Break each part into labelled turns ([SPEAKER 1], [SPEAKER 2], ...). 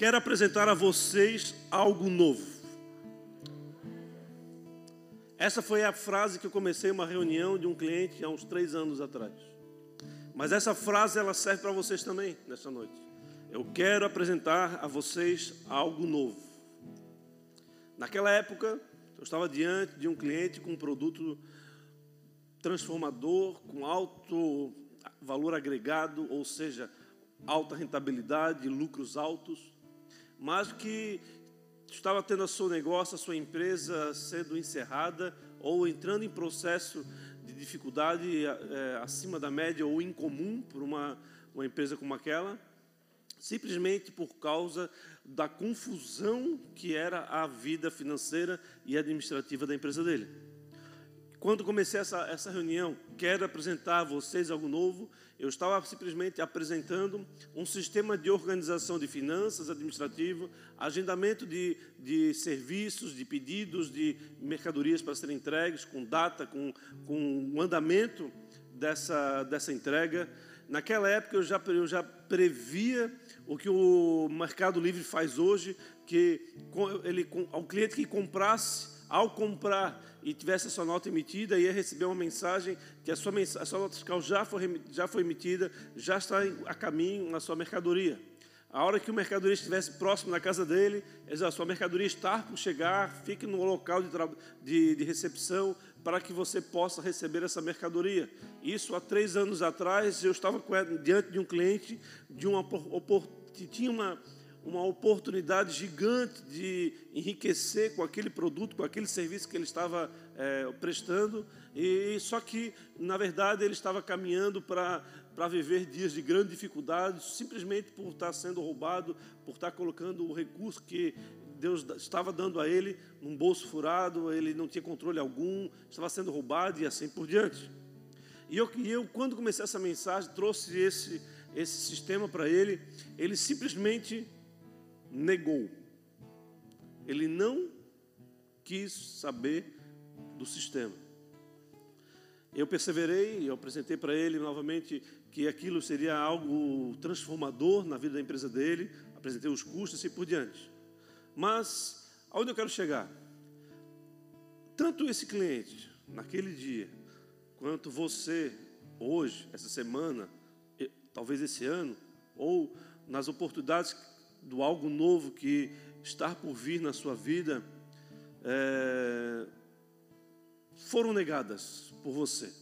[SPEAKER 1] quero apresentar a vocês algo novo. Essa foi a frase que eu comecei uma reunião de um cliente há uns três anos atrás. Mas essa frase ela serve para vocês também nessa noite. Eu quero apresentar a vocês algo novo. Naquela época, eu estava diante de um cliente com um produto transformador, com alto valor agregado, ou seja, alta rentabilidade, lucros altos, mas que estava tendo o seu negócio, a sua empresa sendo encerrada ou entrando em processo de dificuldade é, acima da média ou incomum por uma, uma empresa como aquela, simplesmente por causa da confusão que era a vida financeira e administrativa da empresa dele. Quando comecei essa, essa reunião, quero apresentar a vocês algo novo. Eu estava simplesmente apresentando um sistema de organização de finanças administrativo, agendamento de, de serviços, de pedidos, de mercadorias para serem entregues, com data, com, com o andamento dessa, dessa entrega. Naquela época eu já, eu já previa o que o Mercado Livre faz hoje, que ele, ao cliente que comprasse, ao comprar e tivesse a sua nota emitida, ia receber uma mensagem que a sua, a sua nota fiscal já foi, já foi emitida, já está a caminho na sua mercadoria. A hora que o mercadoria estivesse próximo da casa dele, a sua mercadoria está por chegar, fique no local de, de, de, recepção para que você possa receber essa mercadoria. Isso há três anos atrás, eu estava diante de um cliente de uma tinha uma, uma oportunidade gigante de enriquecer com aquele produto, com aquele serviço que ele estava é, prestando, e só que, na verdade, ele estava caminhando para, para viver dias de grande dificuldade, simplesmente por estar sendo roubado, por estar colocando o recurso que Deus estava dando a ele num bolso furado, ele não tinha controle algum, estava sendo roubado e assim por diante. E eu, e eu quando comecei essa mensagem, trouxe esse esse sistema para ele, ele simplesmente negou. Ele não quis saber do sistema. Eu perseverei, eu apresentei para ele novamente que aquilo seria algo transformador na vida da empresa dele, apresentei os custos e assim por diante. Mas, aonde eu quero chegar? Tanto esse cliente, naquele dia, quanto você, hoje, essa semana, talvez esse ano, ou nas oportunidades do algo novo que está por vir na sua vida, é, foram negadas por você.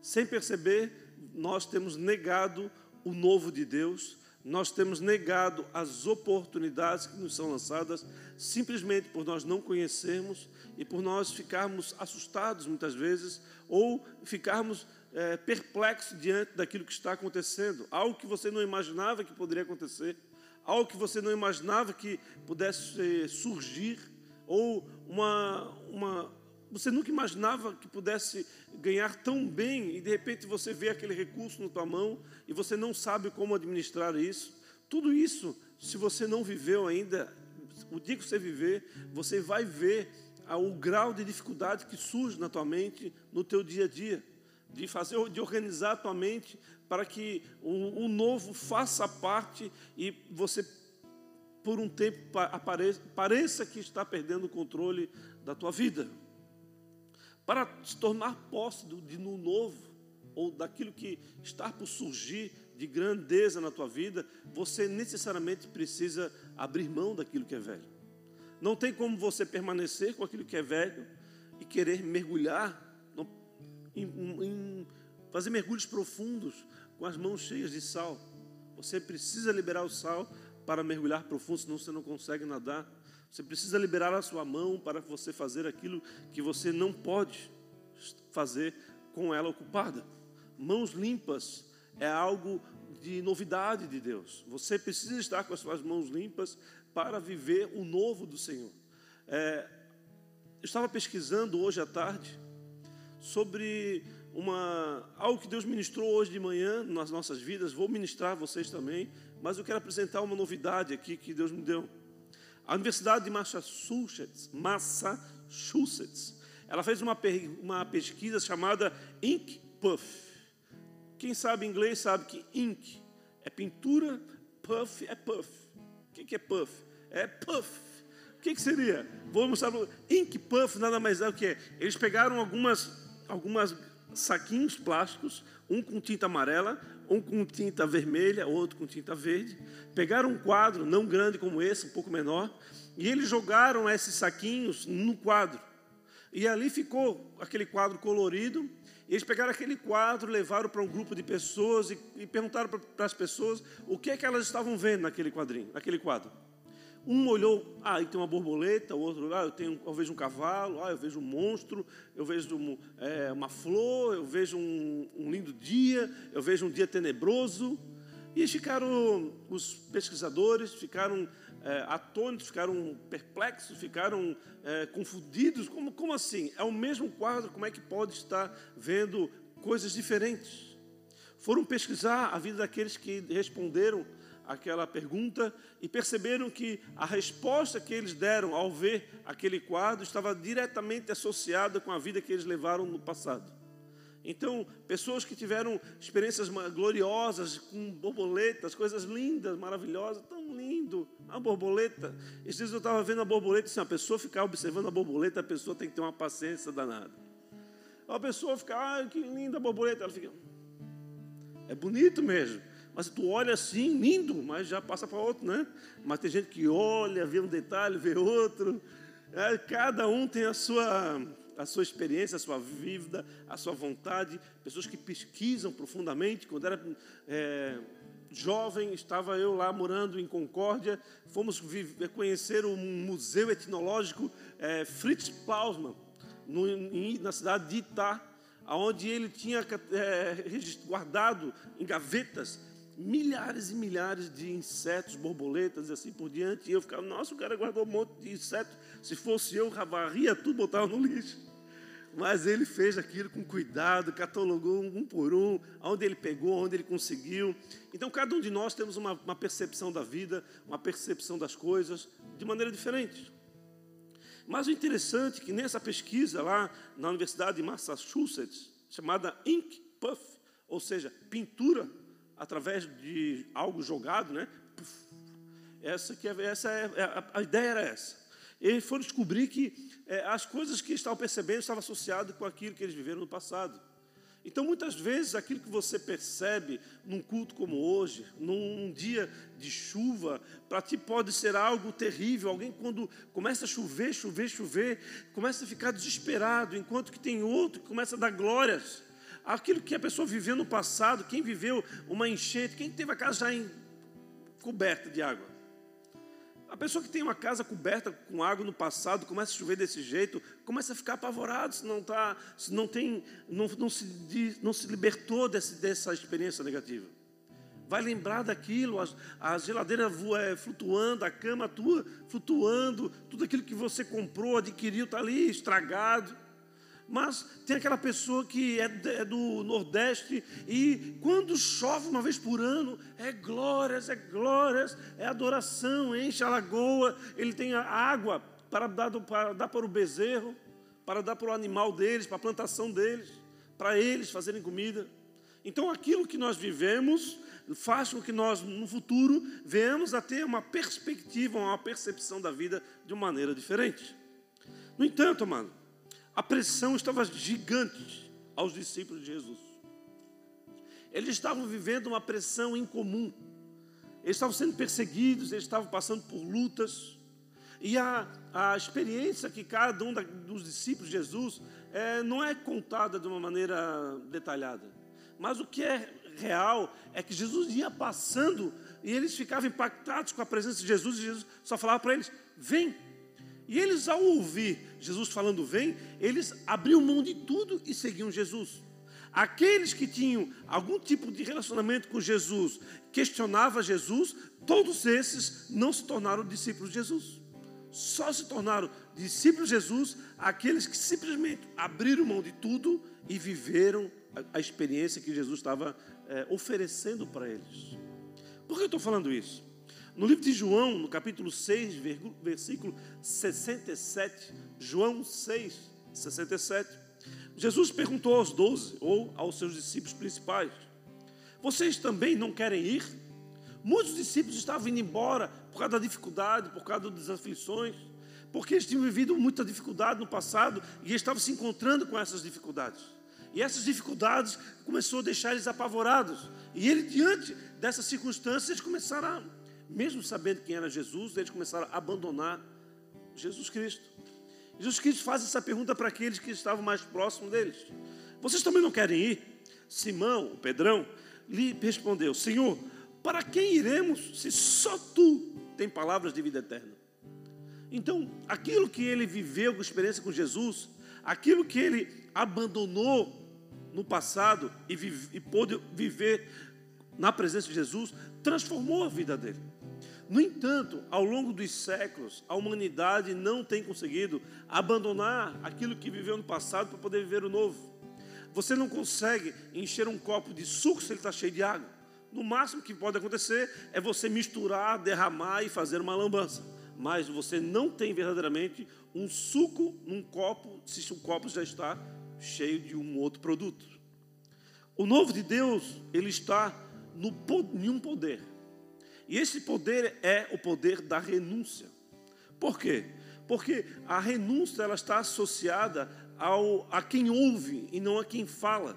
[SPEAKER 1] Sem perceber, nós temos negado o novo de Deus, nós temos negado as oportunidades que nos são lançadas, simplesmente por nós não conhecermos e por nós ficarmos assustados muitas vezes, ou ficarmos é, perplexo diante daquilo que está acontecendo, algo que você não imaginava que poderia acontecer, algo que você não imaginava que pudesse surgir, ou uma, uma você nunca imaginava que pudesse ganhar tão bem e de repente você vê aquele recurso na tua mão e você não sabe como administrar isso. Tudo isso, se você não viveu ainda, o dia que você viver, você vai ver o grau de dificuldade que surge na tua mente no teu dia a dia de fazer, de organizar a tua mente para que o, o novo faça parte e você, por um tempo, apareça, pareça que está perdendo o controle da tua vida. Para se tornar posse de no novo, ou daquilo que está por surgir de grandeza na tua vida, você necessariamente precisa abrir mão daquilo que é velho. Não tem como você permanecer com aquilo que é velho e querer mergulhar em, em fazer mergulhos profundos com as mãos cheias de sal. Você precisa liberar o sal para mergulhar profundo, senão você não consegue nadar. Você precisa liberar a sua mão para você fazer aquilo que você não pode fazer com ela ocupada. Mãos limpas é algo de novidade de Deus. Você precisa estar com as suas mãos limpas para viver o novo do Senhor. É, eu estava pesquisando hoje à tarde sobre uma, algo que Deus ministrou hoje de manhã nas nossas vidas. Vou ministrar a vocês também, mas eu quero apresentar uma novidade aqui que Deus me deu. A Universidade de Massachusetts, Massachusetts ela fez uma, uma pesquisa chamada Ink Puff. Quem sabe inglês sabe que ink é pintura, puff é puff. O que é puff? É puff. O que seria? Vou mostrar. Ink puff nada mais é o que é. Eles pegaram algumas, algumas saquinhos plásticos, um com tinta amarela, um com tinta vermelha, outro com tinta verde. Pegaram um quadro não grande como esse, um pouco menor, e eles jogaram esses saquinhos no quadro. E ali ficou aquele quadro colorido. E eles pegaram aquele quadro, levaram para um grupo de pessoas e, e perguntaram para as pessoas o que é que elas estavam vendo naquele quadrinho, naquele quadro. Um olhou, ah, aí tem uma borboleta, o outro, ah, eu, tenho, eu vejo um cavalo, ah, eu vejo um monstro, eu vejo um, é, uma flor, eu vejo um, um lindo dia, eu vejo um dia tenebroso. E ficaram, os pesquisadores ficaram é, atônitos, ficaram perplexos, ficaram é, confundidos. Como, como assim? É o mesmo quadro, como é que pode estar vendo coisas diferentes? Foram pesquisar a vida daqueles que responderam aquela pergunta e perceberam que a resposta que eles deram ao ver aquele quadro estava diretamente associada com a vida que eles levaram no passado. Então, pessoas que tiveram experiências gloriosas com borboletas, coisas lindas, maravilhosas, tão lindo, a borboleta. Esses dias eu estava vendo a borboleta, se a pessoa ficar observando a borboleta, a pessoa tem que ter uma paciência danada. A pessoa fica, ah, que linda a borboleta, ela fica, é bonito mesmo. Mas tu olha assim, lindo, mas já passa para outro, né? Mas tem gente que olha, vê um detalhe, vê outro. É, cada um tem a sua, a sua experiência, a sua vida, a sua vontade. Pessoas que pesquisam profundamente. Quando era é, jovem, estava eu lá morando em Concórdia. Fomos viver, conhecer o Museu Etnológico é, Fritz Pausmann, no, na cidade de Itá, onde ele tinha é, guardado em gavetas milhares e milhares de insetos, borboletas e assim por diante. E eu ficava, nossa, o cara guardou um monte de inseto. Se fosse eu, varria tudo, botava no lixo. Mas ele fez aquilo com cuidado, catalogou um por um, onde ele pegou, onde ele conseguiu. Então, cada um de nós temos uma, uma percepção da vida, uma percepção das coisas de maneira diferente. Mas o interessante é que nessa pesquisa lá na Universidade de Massachusetts, chamada Ink Puff, ou seja, pintura através de algo jogado, né? Essa, que é, essa é, é, a, ideia era essa. Eles foram descobrir que é, as coisas que estavam percebendo estavam associadas com aquilo que eles viveram no passado. Então, muitas vezes, aquilo que você percebe num culto como hoje, num dia de chuva, para ti pode ser algo terrível. Alguém, quando começa a chover, chover, chover, começa a ficar desesperado, enquanto que tem outro que começa a dar glórias aquilo que a pessoa viveu no passado, quem viveu uma enchente, quem teve a casa já em, coberta de água. A pessoa que tem uma casa coberta com água no passado, começa a chover desse jeito, começa a ficar apavorado se não, tá, se não, tem, não, não, se, não se libertou desse, dessa experiência negativa. Vai lembrar daquilo, a, geladeira é, flutuando, a cama tua flutuando, tudo aquilo que você comprou, adquiriu, está ali estragado. Mas tem aquela pessoa que é, é do Nordeste e quando chove uma vez por ano, é glórias, é glórias, é adoração, enche a lagoa, ele tem água para dar, para dar para o bezerro, para dar para o animal deles, para a plantação deles, para eles fazerem comida. Então aquilo que nós vivemos faz com que nós, no futuro, venhamos a ter uma perspectiva, uma percepção da vida de uma maneira diferente. No entanto, amado, a pressão estava gigante aos discípulos de Jesus. Eles estavam vivendo uma pressão incomum. Eles estavam sendo perseguidos, eles estavam passando por lutas. E a, a experiência que cada um da, dos discípulos de Jesus é, não é contada de uma maneira detalhada. Mas o que é real é que Jesus ia passando e eles ficavam impactados com a presença de Jesus e Jesus só falava para eles: vem, e eles, ao ouvir Jesus falando vem, eles abriam mão de tudo e seguiam Jesus. Aqueles que tinham algum tipo de relacionamento com Jesus, questionava Jesus, todos esses não se tornaram discípulos de Jesus. Só se tornaram discípulos de Jesus aqueles que simplesmente abriram mão de tudo e viveram a, experiência que Jesus estava é, oferecendo para eles. Por que eu estou falando isso? No livro de João, no capítulo 6, versículo 67, João 6, 67, Jesus perguntou aos doze, ou aos seus discípulos principais: Vocês também não querem ir? Muitos discípulos estavam indo embora por causa da dificuldade, por causa das aflições, porque eles tinham vivido muita dificuldade no passado e estavam se encontrando com essas dificuldades. E essas dificuldades começou a deixar eles apavorados. E ele, diante dessas circunstâncias, começaram, a, mesmo sabendo quem era Jesus, eles começaram a abandonar Jesus Cristo. Jesus Cristo faz essa pergunta para aqueles que estavam mais próximos deles: Vocês também não querem ir? Simão, Pedrão, lhe respondeu: Senhor, para quem iremos se só tu tem palavras de vida eterna? Então, aquilo que ele viveu com experiência com Jesus, aquilo que ele abandonou no passado e, vive, e pôde viver na presença de Jesus, transformou a vida dele. No entanto, ao longo dos séculos, a humanidade não tem conseguido abandonar aquilo que viveu no passado para poder viver o novo. Você não consegue encher um copo de suco se ele está cheio de água. No máximo que pode acontecer é você misturar, derramar e fazer uma lambança. Mas você não tem verdadeiramente um suco num copo se o copo já está cheio de um outro produto. O novo de Deus, ele está no, em um poder. E esse poder é o poder da renúncia. Por quê? Porque a renúncia ela está associada ao, a quem ouve e não a quem fala.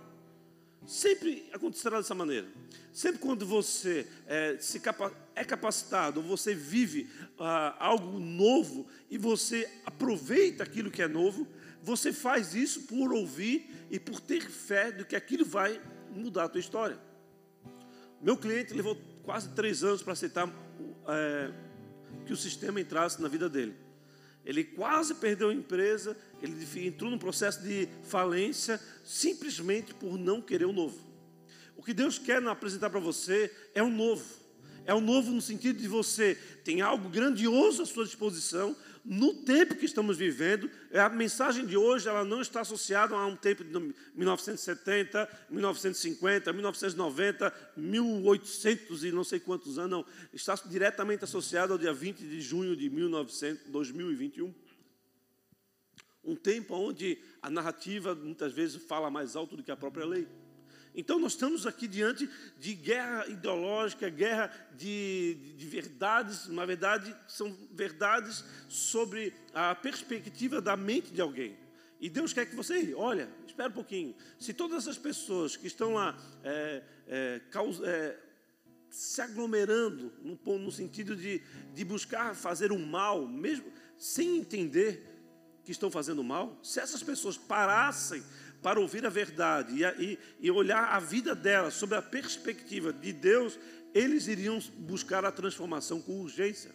[SPEAKER 1] Sempre acontecerá dessa maneira. Sempre quando você é, se capa é capacitado, você vive ah, algo novo e você aproveita aquilo que é novo, você faz isso por ouvir e por ter fé de que aquilo vai mudar a tua história. Meu cliente levou quase três anos para aceitar é, que o sistema entrasse na vida dele. Ele quase perdeu a empresa, ele entrou num processo de falência simplesmente por não querer o novo. O que Deus quer apresentar para você é o novo. É o novo no sentido de você tem algo grandioso à sua disposição, no tempo que estamos vivendo, é, a mensagem de hoje ela não está associada a um tempo de 1970, 1950, 1990, 1800 e não sei quantos anos, não. Está diretamente associada ao dia 20 de junho de 1900, 2021. Um tempo onde a narrativa muitas vezes fala mais alto do que a própria lei. Então, nós estamos aqui diante de guerra ideológica, guerra de, de, de, verdades, na verdade, são verdades sobre a perspectiva da mente de alguém. E Deus quer que você, olha, espera um pouquinho. Se todas essas pessoas que estão lá é, é, é, se aglomerando, no, no sentido de, de buscar fazer o mal, mesmo sem entender que estão fazendo mal, se essas pessoas parassem para ouvir a verdade e, e, e olhar a vida dela sob a perspectiva de Deus, eles iriam buscar a transformação com urgência.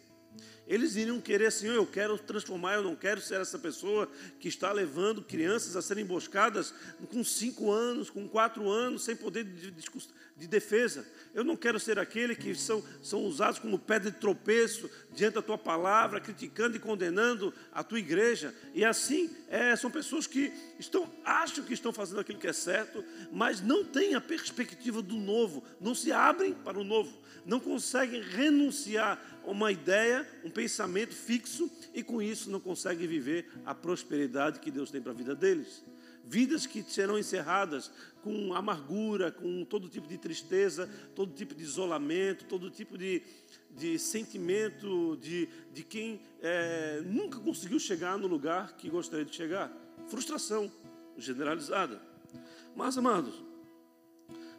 [SPEAKER 1] Eles iriam querer, Senhor, eu quero transformar, eu não quero ser essa pessoa que está levando crianças a serem emboscadas com cinco anos, com quatro anos, sem poder de, de, de defesa. Eu não quero ser aquele que são, são usados como pedra de tropeço diante da tua palavra, criticando e condenando a tua igreja. E assim, é, são pessoas que estão, acham que estão fazendo aquilo que é certo, mas não têm a perspectiva do novo, não se abrem para o novo, não conseguem renunciar a uma ideia, um pensamento fixo e com isso não conseguem viver a prosperidade que Deus tem para a vida deles vidas que serão encerradas com amargura, com todo tipo de tristeza, todo tipo de isolamento, todo tipo de, de sentimento de, de quem é, nunca conseguiu chegar no lugar que gostaria de chegar. Frustração generalizada. Mas, amados,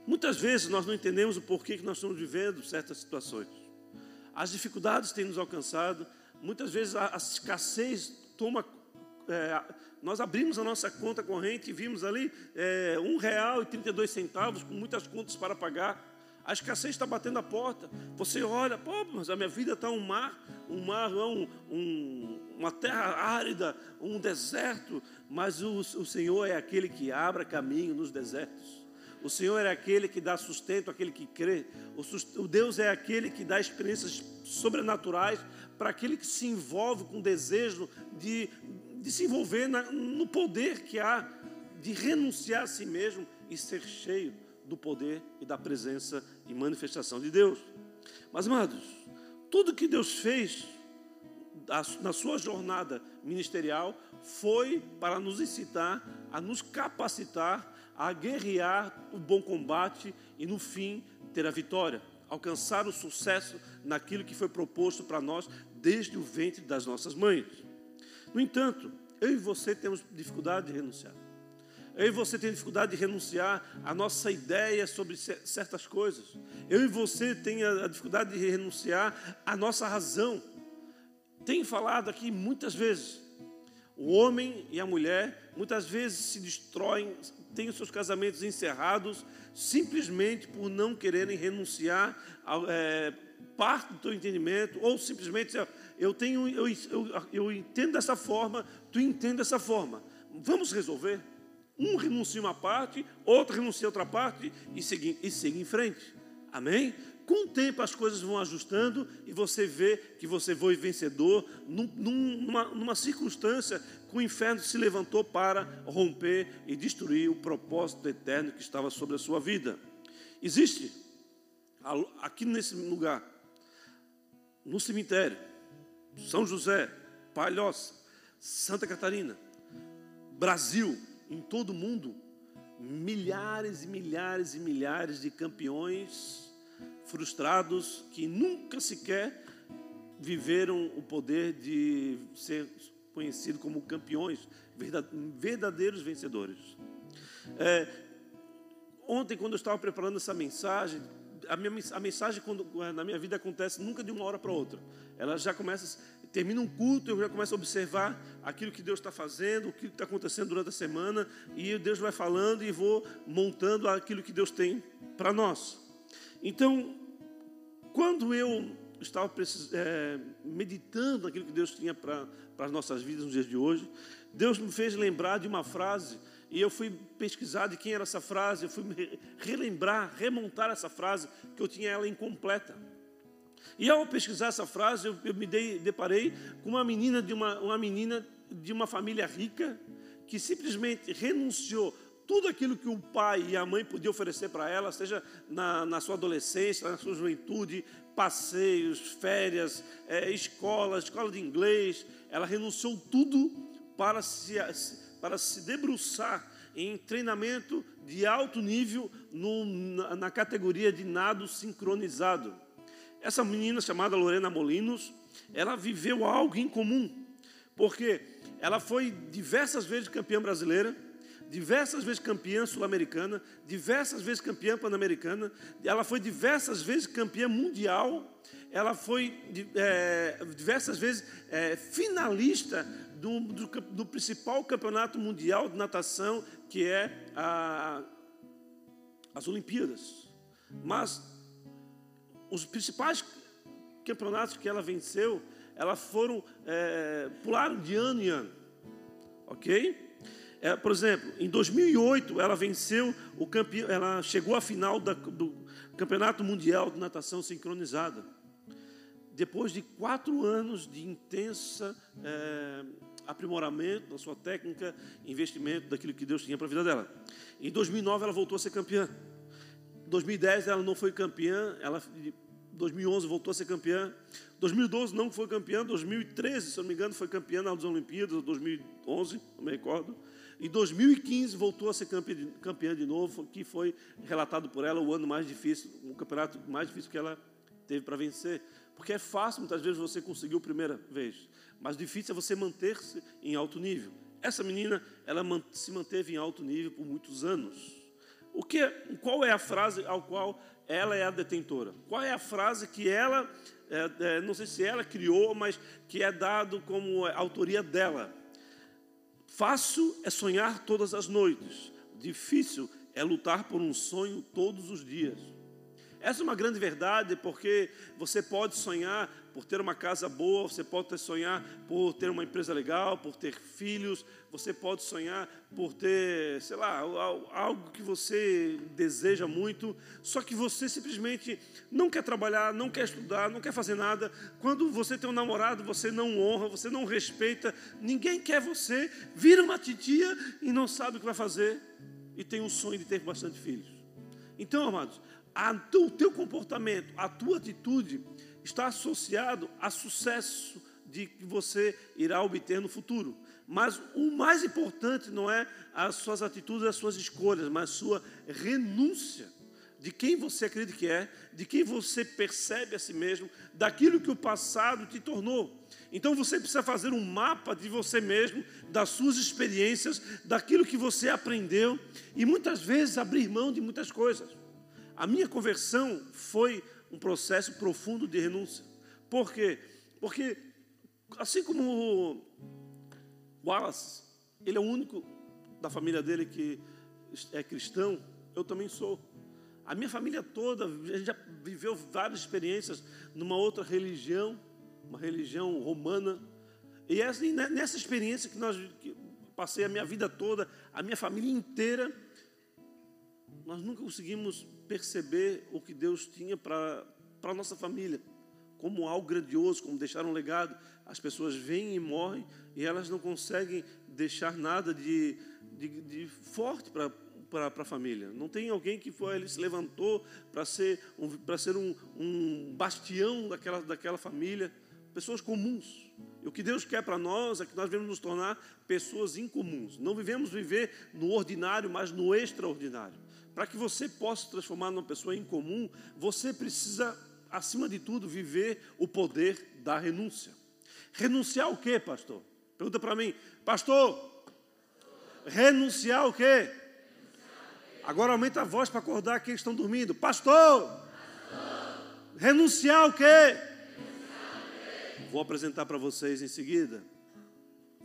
[SPEAKER 1] muitas vezes nós não entendemos o porquê que nós estamos vivendo certas situações. As dificuldades têm nos alcançado, muitas vezes a, a escassez toma é, nós abrimos a nossa conta corrente e vimos ali é, um real e 32 centavos com muitas contas para pagar. A escassez está batendo a porta. Você olha, pô, mas a minha vida está um mar, um mar, um, um, uma terra árida, um deserto. Mas o, o Senhor é aquele que abre caminho nos desertos. O Senhor é aquele que dá sustento àquele que crê. O, o Deus é aquele que dá experiências sobrenaturais para aquele que se envolve com desejo de de se envolver na, no poder que há de renunciar a si mesmo e ser cheio do poder e da presença e manifestação de Deus. Mas, amados, tudo que Deus fez na sua jornada ministerial foi para nos incitar a nos capacitar a guerrear o bom combate e, no fim, ter a vitória. alcançar o sucesso naquilo que foi proposto para nós desde o ventre das nossas mães. No entanto, eu e você temos dificuldade de renunciar. Eu e você temos dificuldade de renunciar à nossa ideia sobre certas coisas. Eu e você temos a dificuldade de renunciar à nossa razão. Tenho falado aqui muitas vezes. O homem e a mulher muitas vezes se destroem, têm os seus casamentos encerrados simplesmente por não quererem renunciar a é, parte do teu entendimento, ou simplesmente eu tenho, eu, eu, eu entendo dessa forma, tu entende dessa forma. Vamos resolver. Um renuncia uma parte, outro renuncia outra parte e segue, e segue em frente. Amém? Com o tempo as coisas vão ajustando e você vê que você foi vencedor num, numa, numa circunstância que o inferno se levantou para romper e destruir o propósito eterno que estava sobre a sua vida. Existe aqui nesse lugar, no cemitério, São José, Palhoça, Santa Catarina, Brasil, em todo o mundo, milhares e milhares e milhares de campeões frustrados que nunca sequer viveram o poder de ser conhecido como campeões, verdadeiros vencedores. É, ontem, quando eu estava preparando essa mensagem, a, minha, a mensagem quando, na minha vida acontece nunca de uma hora para outra. Ela já começa, termina um culto, eu já começo a observar aquilo que Deus está fazendo, o que está acontecendo durante a semana, e Deus vai falando e vou montando aquilo que Deus tem para nós. Então, quando eu estava é, meditando aquilo que Deus tinha para as nossas vidas nos dias de hoje, Deus me fez lembrar de uma frase e eu fui pesquisar de quem era essa frase, eu fui relembrar, remontar essa frase, que eu tinha ela incompleta. E ao pesquisar essa frase, eu, eu me dei, deparei com uma menina de uma, uma menina de uma família rica que simplesmente renunciou tudo aquilo que o pai e a mãe podiam oferecer para ela, seja na, na, sua adolescência, na sua juventude, passeios, férias, é, escola, escola de inglês, ela renunciou tudo para se, para se debruçar em treinamento de alto nível no, na, na categoria de nado sincronizado. Essa menina chamada Lorena Molinos, ela viveu algo em comum, porque ela foi diversas vezes campeã brasileira, diversas vezes campeã sul-americana, diversas vezes campeã pan-americana, ela foi diversas vezes campeã mundial, ela foi é, diversas vezes é, finalista do, do, do, principal campeonato mundial de natação, que é a, as Olimpíadas. Mas os principais campeonatos que ela venceu, elas foram é, pularam de ano em ano, ok? É, por exemplo, em 2008 ela venceu o campeão, ela chegou à final da, do campeonato mundial de natação sincronizada. Depois de quatro anos de intensa é, aprimoramento na sua técnica, investimento daquilo que Deus tinha para a vida dela. Em 2009 ela voltou a ser campeã. Em 2010 ela não foi campeã, ela 2011 voltou a ser campeã. 2012 não foi campeã, 2013, se não me engano, foi campeã nas Olimpíadas, 2011, não me recordo. Em 2015 voltou a ser campeã de novo, que foi relatado por ela o ano mais difícil, o campeonato mais difícil que ela teve para vencer. Porque é fácil muitas vezes você conseguir a primeira vez, mas difícil é você manter-se em alto nível. Essa menina, ela se manteve em alto nível por muitos anos. O que, qual é a frase ao qual ela é a detentora? Qual é a frase que ela, é, é, não sei se ela criou, mas que é dado como autoria dela? Fácil é sonhar todas as noites, difícil é lutar por um sonho todos os dias. Essa é uma grande verdade, porque você pode sonhar por ter uma casa boa, você pode sonhar por ter uma empresa legal, por ter filhos, você pode sonhar por ter, sei lá, algo que você deseja muito, só que você simplesmente não quer trabalhar, não quer estudar, não quer fazer nada. Quando você tem um namorado, você não honra, você não respeita, ninguém quer você, vira uma titia e não sabe o que vai fazer e tem um sonho de ter bastante filhos. Então, amados, o teu comportamento, a tua atitude está associado a sucesso de que você irá obter no futuro. Mas o mais importante não é as suas atitudes, as suas escolhas, mas a sua renúncia. de quem você acredita que é, de quem você percebe a si mesmo, daquilo que o passado te tornou. Então você precisa fazer um mapa de você mesmo, das suas experiências, daquilo que você aprendeu e muitas vezes abrir mão de muitas coisas. A minha conversão foi um processo profundo de renúncia. Por quê? Porque assim como Wallace, ele é o único da família dele que é cristão, eu também sou. A minha família toda, a gente já viveu várias experiências numa outra religião, uma religião romana. E assim, nessa experiência que nós que passei a minha vida toda, a minha família inteira, nós nunca conseguimos perceber o que Deus tinha para a nossa família, como algo grandioso, como deixar um legado. As pessoas vêm e morrem e elas não conseguem deixar nada de, de, de forte para para a família. Não tem alguém que foi, ele se levantou para ser, um, ser um, um bastião daquela, daquela família. Pessoas comuns. E o que Deus quer para nós é que nós devemos nos tornar pessoas incomuns. Não vivemos viver no ordinário, mas no extraordinário. Para que você possa se transformar numa pessoa incomum, você precisa, acima de tudo, viver o poder da renúncia. Renunciar o quê, pastor? Pergunta para mim, pastor, renunciar o quê? Agora aumenta a voz para acordar aqueles que estão dormindo. Pastor! Pastor. Renunciar o quê? Renunciar o quê? Vou apresentar para vocês em seguida.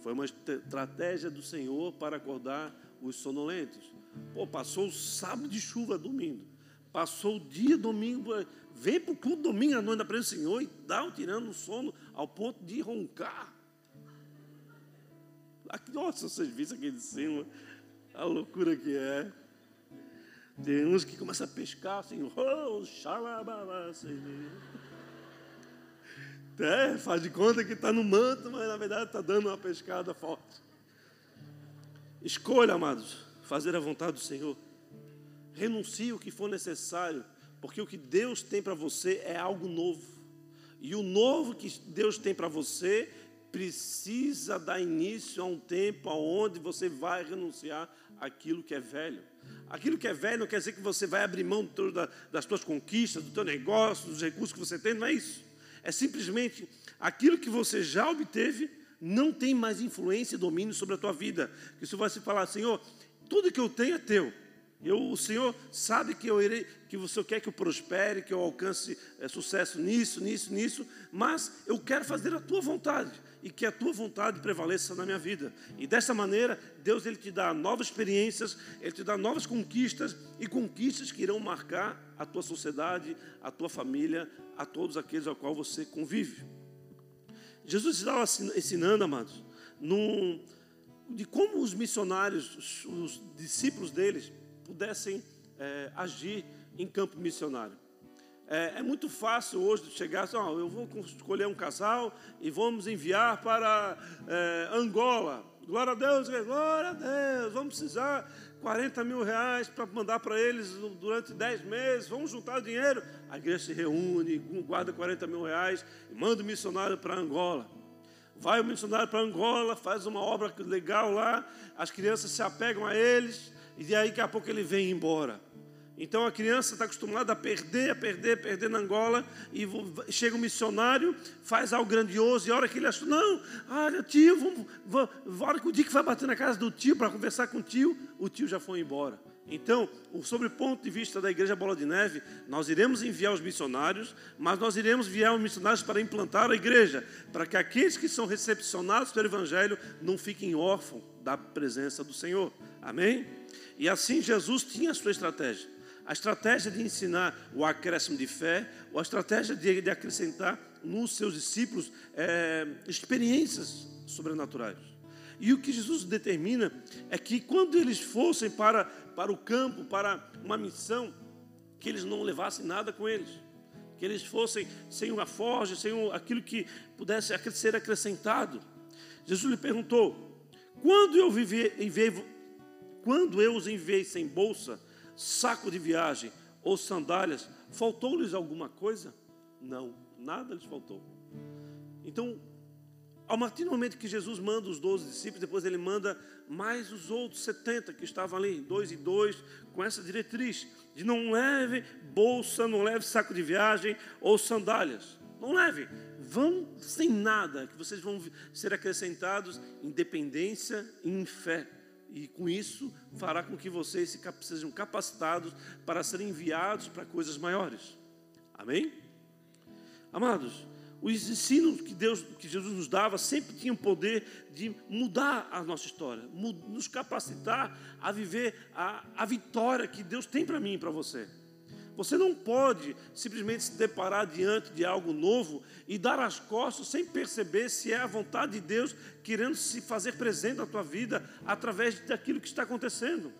[SPEAKER 1] Foi uma estratégia do Senhor para acordar os sonolentos. Pô, passou o sábado de chuva dormindo. Passou o dia domingo, vem para o culto domingo à noite da presença do Senhor e dá um tirando o sono ao ponto de roncar. Aqui, nossa, vocês viram aqui de cima, a loucura que é. Tem uns que começam a pescar assim, oh, é, faz de conta que está no manto, mas na verdade está dando uma pescada forte. Escolha, amados, fazer a vontade do Senhor. Renuncie o que for necessário, porque o que Deus tem para você é algo novo. E o novo que Deus tem para você precisa dar início a um tempo onde você vai renunciar aquilo que é velho. Aquilo que é velho não quer dizer que você vai abrir mão das suas conquistas, do teu negócio, dos recursos que você tem, não é isso. É simplesmente aquilo que você já obteve não tem mais influência e domínio sobre a tua vida. Que você se falar, Senhor, tudo que eu tenho é teu. Eu, o Senhor sabe que eu irei, que você quer que eu prospere, que eu alcance é, sucesso nisso, nisso, nisso, mas eu quero fazer a tua vontade e que a tua vontade prevaleça na minha vida. E dessa maneira, Deus ele te dá novas experiências, ele te dá novas conquistas e conquistas que irão marcar a tua sociedade, a tua família, a todos aqueles ao qual você convive. Jesus estava ensinando, amados, num, de como os missionários, os, os discípulos deles, pudessem é, agir em campo missionário. É, é, muito fácil hoje chegar oh, eu vou escolher um casal e vamos enviar para é, Angola. Glória a Deus, glória a Deus, vamos precisar 40 mil reais para mandar para eles durante 10 meses, vamos juntar dinheiro. A igreja se reúne, guarda 40 mil reais e manda o missionário para Angola. Vai o missionário para Angola, faz uma obra legal lá, as crianças se apegam a eles, e daí daqui a pouco ele vem embora. Então a criança está acostumada a perder, a perder, a perder na Angola, e chega um missionário, faz algo grandioso, e a hora que ele acha, não, olha, tio, vamos, vamos, hora que o dia que vai bater na casa do tio para conversar com o tio, o tio já foi embora. Então, sobre o ponto de vista da Igreja Bola de Neve, nós iremos enviar os missionários, mas nós iremos enviar os missionários para implantar a igreja, para que aqueles que são recepcionados pelo Evangelho não fiquem órfãos da presença do Senhor. Amém? E assim Jesus tinha a sua estratégia a estratégia de ensinar o acréscimo de fé, ou a estratégia de, acrescentar nos seus discípulos é, experiências sobrenaturais. E o que Jesus determina é que quando eles fossem para, para o campo, para uma missão, que eles não levassem nada com eles, que eles fossem sem uma forja, sem aquilo que pudesse ser acrescentado. Jesus lhe perguntou: quando eu viver, enviei, quando eu os enviei sem bolsa, saco de viagem ou sandálias, faltou-lhes alguma coisa? Não, nada lhes faltou. Então, Ao partir do momento que Jesus manda os 12 discípulos, depois ele manda mais os outros 70 que estavam ali, dois e dois, com essa diretriz de não leve bolsa, não leve saco de viagem ou sandálias. Não leve. Vão sem nada, que vocês vão ser acrescentados em dependência e em fé. E com isso fará com que vocês sejam capacitados para serem enviados para coisas maiores. Amém? Amados, os ensinos que Deus, que Jesus nos dava, sempre tinham o poder de mudar a nossa história, nos capacitar a viver a, a vitória que Deus tem para mim e para você. Você não pode simplesmente se deparar diante de algo novo e dar as costas sem perceber se é a vontade de Deus querendo se fazer presente na tua vida através daquilo que está acontecendo.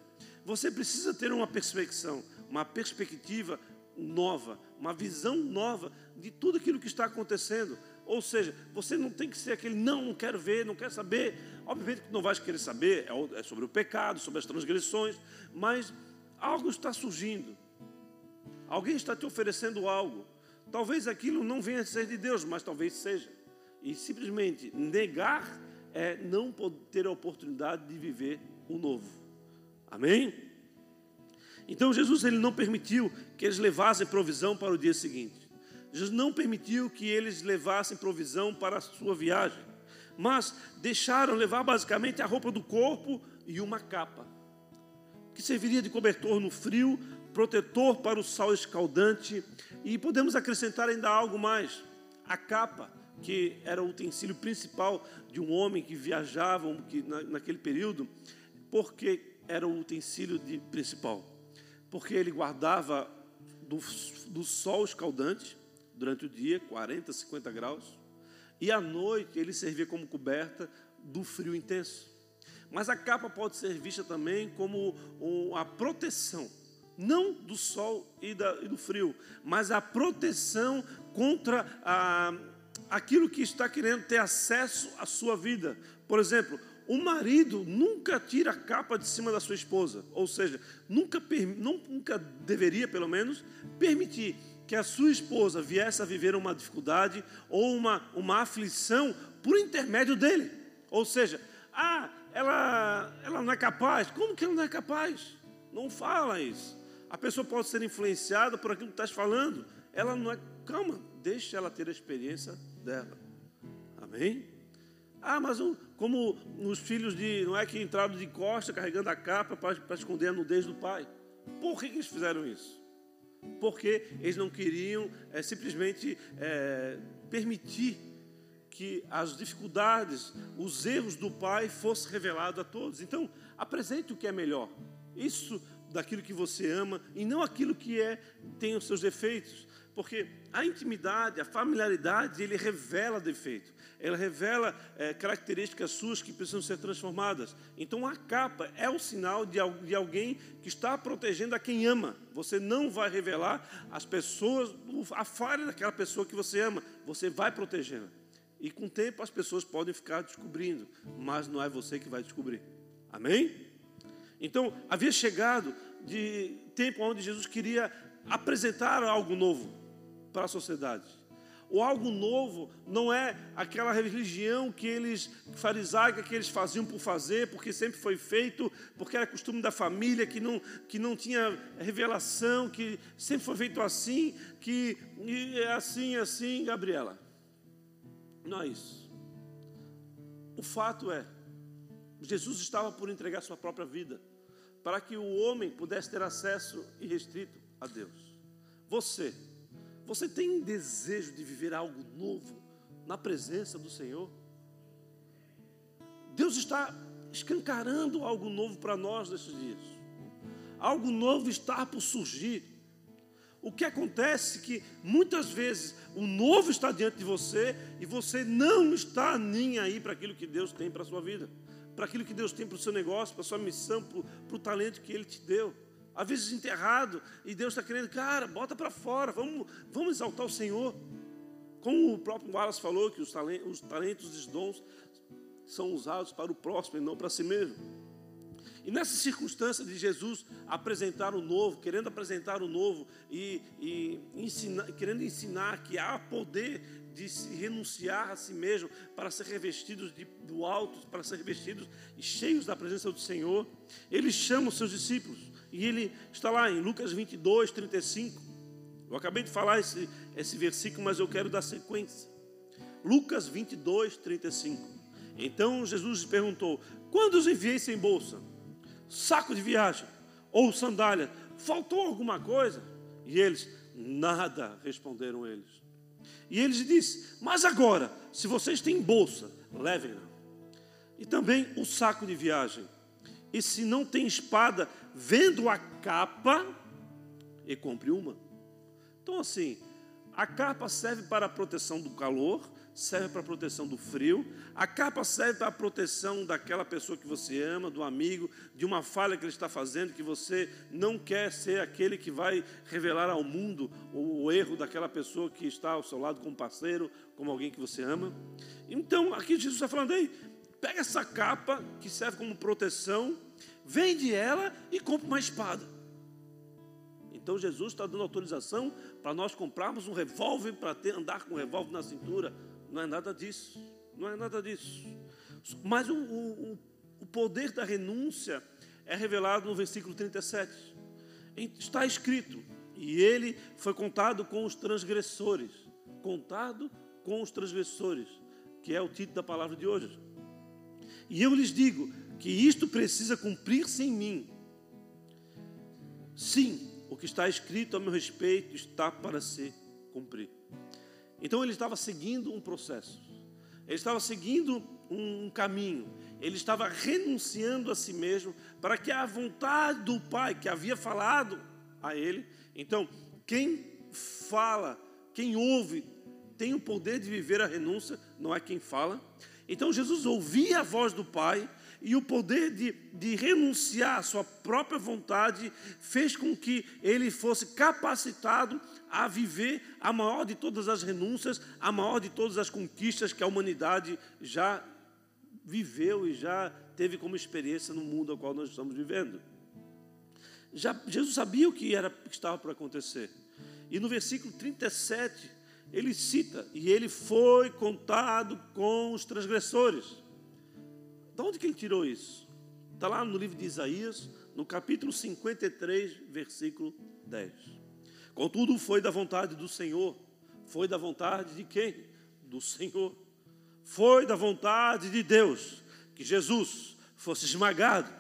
[SPEAKER 1] Você precisa ter uma perspectiva, uma perspectiva nova, uma visão nova de tudo aquilo que está acontecendo. Ou seja, você não tem que ser aquele, não, não quero ver, não quero saber. Obviamente que não vais querer saber, é, é sobre o pecado, sobre as transgressões, mas algo está surgindo. Alguém está te oferecendo algo. Talvez aquilo não venha a ser de Deus, mas talvez seja. E simplesmente negar é não ter a oportunidade de viver o novo. Amém? Então Jesus ele não permitiu que eles levassem provisão para o dia seguinte. Jesus não permitiu que eles levassem provisão para a sua viagem, mas deixaram levar basicamente a roupa do corpo e uma capa, que serviria de cobertor no frio, protetor para o sol escaldante, e podemos acrescentar ainda algo mais: a capa, que era o utensílio principal de um homem que viajava naquele período, porque era o utensílio de, principal porque ele guardava do, do sol escaldante durante o dia, 40, 50 graus, e à noite ele servia como coberta do frio intenso. Mas a capa pode ser vista também como a proteção, não do sol e, do frio, mas a proteção contra a, aquilo que está querendo ter acesso à sua vida. Por exemplo, o marido nunca tira a capa de cima da sua esposa, ou seja, nunca, nunca deveria, pelo menos, permitir que a sua esposa viesse a viver uma dificuldade ou uma, uma aflição por intermédio dele. Ou seja, ah, ela, ela não é capaz. Como que ela não é capaz? Não fala isso. A pessoa pode ser influenciada por aquilo que estás falando. Ela não é. Calma, deixa ela ter a experiência dela. Amém? Ah, mas como os filhos de não é que entraram de costa carregando a capa para esconder a nudez do pai. Por que, que eles fizeram isso? Porque eles não queriam é, simplesmente é, permitir que as dificuldades, os erros do pai fossem revelados a todos. Então, apresente o que é melhor. Isso daquilo que você ama e não aquilo que é tem os seus defeitos. Porque a intimidade, a familiaridade, ele revela defeito. Ela revela é, características suas que precisam ser transformadas. Então a capa é o sinal de, de alguém que está protegendo a quem ama. Você não vai revelar as pessoas, a falha daquela pessoa que você ama. Você vai protegê-la. E com o tempo as pessoas podem ficar descobrindo, mas não é você que vai descobrir. Amém? Então havia chegado de tempo onde Jesus queria apresentar algo novo para a sociedade. O algo novo não é aquela religião que eles, farisaica, que eles faziam por fazer, porque sempre foi feito, porque era costume da família, que não, que não tinha revelação, que sempre foi feito assim, que é assim, assim, Gabriela. Não é isso. O fato é, Jesus estava por entregar sua própria vida, para que o homem pudesse ter acesso irrestrito a Deus. Você, você tem desejo de viver algo novo na presença do Senhor? Deus está escancarando algo novo para nós nesses dias. Algo novo está por surgir. O que acontece é que muitas vezes o novo está diante de você e você não está nem aí para aquilo que Deus tem para a sua vida, para aquilo que Deus tem para o seu negócio, para a sua missão, para o, talento que Ele te deu às vezes enterrado, e Deus está querendo, cara, bota para fora, vamos, vamos exaltar o Senhor. Como o próprio Wallace falou, que os talentos, os talentos e os dons são usados para o próximo e não para si mesmo. E nessa circunstância de Jesus apresentar o novo, querendo apresentar o novo e, e ensinar, querendo ensinar que há poder de se renunciar a si mesmo para ser revestidos de, do alto, para ser revestidos e cheios da presença do Senhor, ele chama os seus discípulos. E ele está lá em Lucas 22, 35. Eu acabei de falar esse, esse versículo, mas eu quero dar sequência. Lucas 22, 35. Então Jesus perguntou: Quando os enviei sem bolsa? saco de viagem ou sandália, faltou alguma coisa? E eles, nada, responderam eles. E eles disse: Mas agora, se vocês têm bolsa, levem-na. E também o saco de viagem. E se não tem espada, vendo a capa e compre uma. Então, assim, a capa serve para a proteção do calor, serve para a proteção do frio, a capa serve para a proteção daquela pessoa que você ama, do amigo, de uma falha que ele está fazendo, que você não quer ser aquele que vai revelar ao mundo o erro daquela pessoa que está ao seu lado como parceiro, como alguém que você ama. Então, aqui Jesus está falando, aí, pega essa capa que serve como proteção, vende ela e compra uma espada. Então Jesus está dando autorização para nós comprarmos um revólver para ter, andar com um revólver na cintura não é nada disso. Não é nada disso. Mas o, o, o poder da renúncia é revelado no versículo 37. Está escrito: E ele foi contado com os transgressores. Contado com os transgressores, que é o título da palavra de hoje. E eu lhes digo que isto precisa cumprir-se em mim. Sim, o que está escrito a meu respeito está para se cumprir. Então ele estava seguindo um processo, ele estava seguindo um caminho, ele estava renunciando a si mesmo para que a vontade do Pai que havia falado a ele. Então, quem fala, quem ouve, tem o poder de viver a renúncia, não é quem fala. Então Jesus ouvia a voz do Pai e o poder de, de renunciar à sua própria vontade fez com que ele fosse capacitado a viver a maior de todas as renúncias, a maior de todas as conquistas que a humanidade já viveu e já teve como experiência no mundo ao qual nós estamos vivendo. Já, Jesus sabia o que era que estava por acontecer. E no versículo 37, ele cita: "E ele foi contado com os transgressores". De onde que ele tirou isso? Está lá no livro de Isaías, no capítulo 53, versículo 10. Contudo, foi da vontade do Senhor. Foi da vontade de quem? Do Senhor. Foi da vontade de Deus que Jesus fosse esmagado,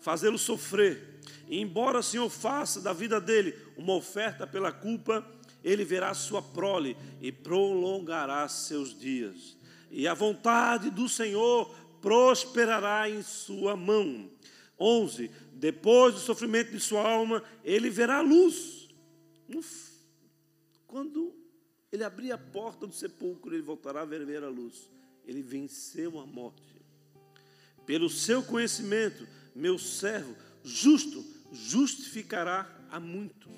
[SPEAKER 1] fazê-lo sofrer. E embora o Senhor faça da vida dele uma oferta pela culpa, ele verá sua prole e prolongará seus dias. E a vontade do Senhor prosperará em sua mão. 11. Depois do sofrimento de sua alma, ele verá a luz quando ele abrir a porta do sepulcro, ele voltará a ver a luz. Ele venceu a morte. Pelo seu conhecimento, meu servo justo justificará a muitos.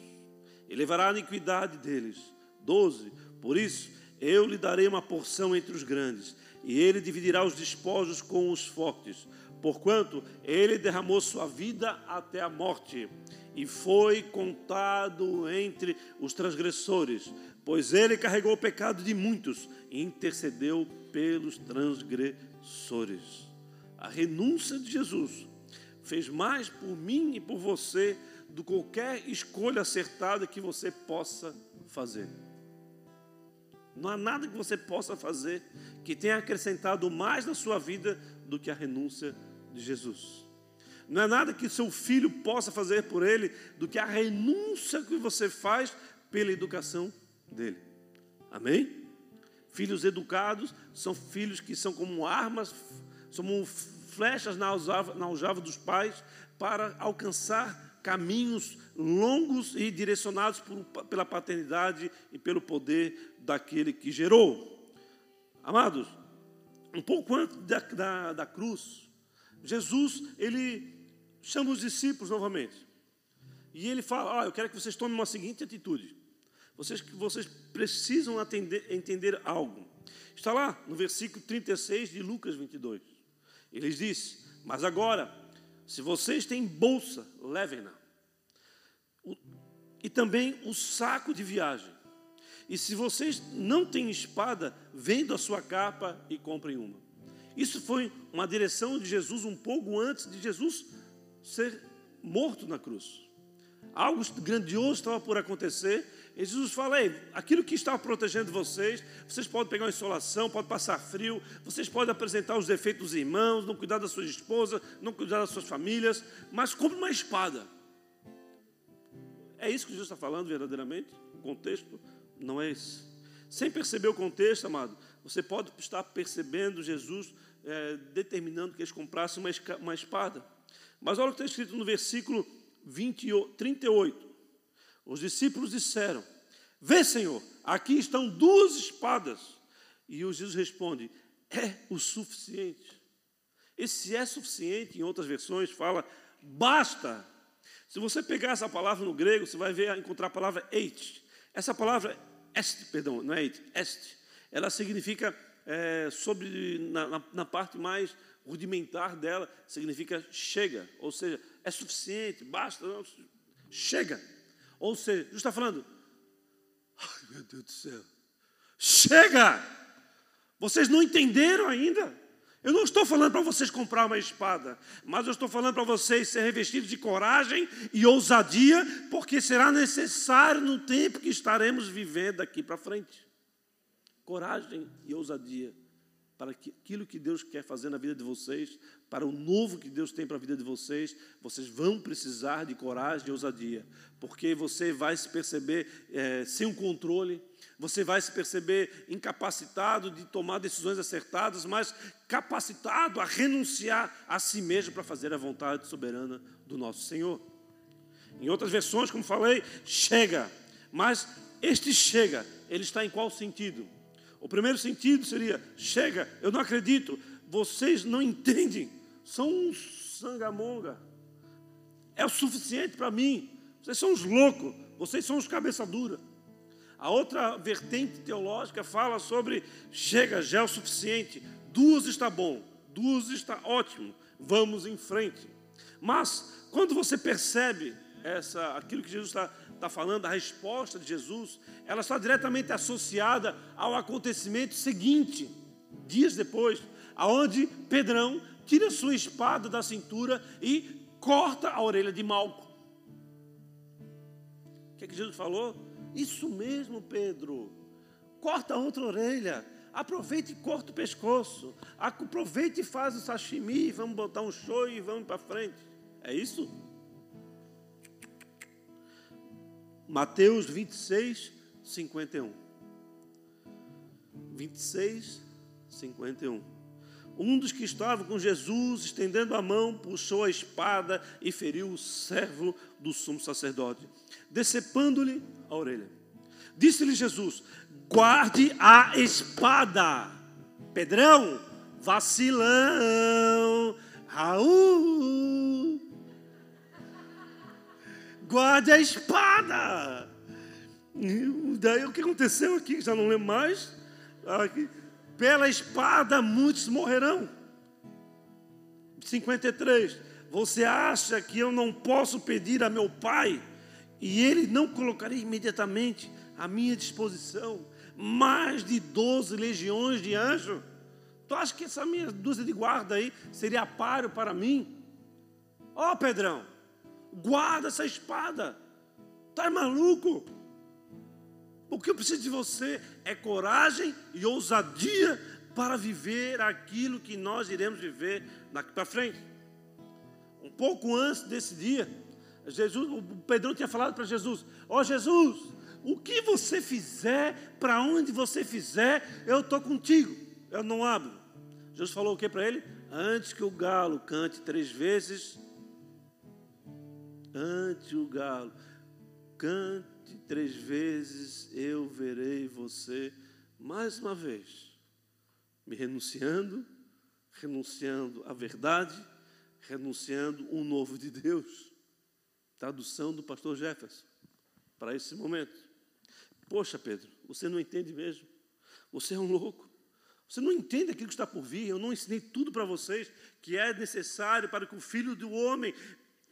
[SPEAKER 1] E levará a iniquidade deles. 12. Por isso, eu lhe darei uma porção entre os grandes, e ele dividirá os despojos com os fortes, porquanto ele derramou sua vida até a morte e foi contado entre os transgressores, pois ele carregou o pecado de muitos e intercedeu pelos transgressores. A renúncia de Jesus fez mais por mim e por você do que qualquer escolha acertada que você possa fazer. Não há nada que você possa fazer que tenha acrescentado mais na sua vida do que a renúncia de Jesus. Não é nada que seu filho possa fazer por ele do que a renúncia que você faz pela educação dele. Amém? Filhos educados são filhos que são como armas, são como flechas na aljava, na aljava dos pais para alcançar caminhos longos e direcionados por, pela paternidade e pelo poder daquele que gerou. Amados, um pouco antes da, da, da cruz, Jesus, ele chama os discípulos novamente. E ele fala: oh, Eu quero que vocês tomem uma seguinte atitude. Vocês, vocês precisam atender, entender algo. Está lá no versículo 36 de Lucas 22. Ele diz: Mas agora, Se vocês têm bolsa, levem-na. E também o saco de viagem. E se vocês não têm espada, vendam a sua capa e comprem uma. Isso foi uma direção de Jesus um pouco antes de Jesus ser morto na cruz. Algo grandioso estava por acontecer. E Jesus fala: Ei, aquilo que estava protegendo vocês, vocês podem pegar uma insolação, podem passar frio, vocês podem apresentar os defeitos dos irmãos, não cuidar da sua esposa, não cuidar das suas famílias, mas compre uma espada. É isso que Jesus está falando verdadeiramente? O contexto não é esse. Sem perceber o contexto, amado, você pode estar percebendo Jesus é, determinando que eles comprassem uma, uma espada. Mas olha o que está escrito no versículo 20, 38. Os discípulos disseram: Vê, Senhor, aqui estão duas espadas. E o Jesus responde: É o suficiente. Esse é suficiente, em outras versões, fala: basta. Se você pegar essa palavra no grego, você vai ver, encontrar a palavra eit. Essa palavra est, perdão, não é eit, est. Ela significa é, sobre na, na, na parte mais rudimentar dela, significa chega, ou seja, é suficiente, basta, não, chega. Ou seja, Jesus está falando, ai meu Deus do céu, chega! Vocês não entenderam ainda? Eu não estou falando para vocês comprar uma espada, mas eu estou falando para vocês ser revestidos de coragem e ousadia, porque será necessário no tempo que estaremos vivendo daqui para frente. Coragem e ousadia para aquilo que Deus quer fazer na vida de vocês, para o novo que Deus tem para a vida de vocês, vocês vão precisar de coragem e ousadia, porque você vai se perceber é, sem um controle, você vai se perceber incapacitado de tomar decisões acertadas, mas capacitado a renunciar a si mesmo para fazer a vontade soberana do nosso Senhor. Em outras versões, como falei, chega, mas este chega, ele está em qual sentido? O primeiro sentido seria: chega, eu não acredito, vocês não entendem, são uns sangamonga, é o suficiente para mim, vocês são os loucos, vocês são os cabeça dura. A outra vertente teológica fala sobre: chega, já é o suficiente, duas está bom, duas está ótimo, vamos em frente. Mas quando você percebe essa, aquilo que Jesus está está falando, a resposta de Jesus, ela está diretamente associada ao acontecimento seguinte, dias depois, aonde Pedrão tira sua espada da cintura e corta a orelha de Malco. O que, é que Jesus falou? Isso mesmo, Pedro. Corta outra orelha. Aproveite e corta o pescoço. Aproveite e faz o sashimi. Vamos botar um show e vamos para frente. É isso? Mateus 26, 51. 26, 51. Um dos que estava com Jesus, estendendo a mão, puxou a espada e feriu o servo do sumo sacerdote, decepando-lhe a orelha. Disse-lhe Jesus: Guarde a espada. Pedrão, vacilão. Raul, guarde a espada. daí o que aconteceu aqui, já não lembro mais. Aqui, pela espada muitos morrerão. 53. Você acha que eu não posso pedir a meu pai e ele não colocaria imediatamente à minha disposição mais de 12 legiões de anjos? Tu acha que essa minha dúzia de guarda aí seria páreo para mim? Ó oh, Pedrão, Guarda essa espada. Está maluco? O que eu preciso de você é coragem e ousadia para viver aquilo que nós iremos viver daqui para frente. Um pouco antes desse dia, Jesus, o Pedrão tinha falado para Jesus: Ó oh, Jesus, o que você fizer, para onde você fizer, eu estou contigo, eu não abro. Jesus falou o que para ele? Antes que o galo cante três vezes, ante o galo, cante três vezes, eu verei você mais uma vez, me renunciando, renunciando à verdade, renunciando o novo de Deus. Tradução do pastor Jefferson, para esse momento. Poxa, Pedro, você não entende mesmo? Você é um louco. Você não entende aquilo que está por vir. Eu não ensinei tudo para vocês que é necessário para que o filho do homem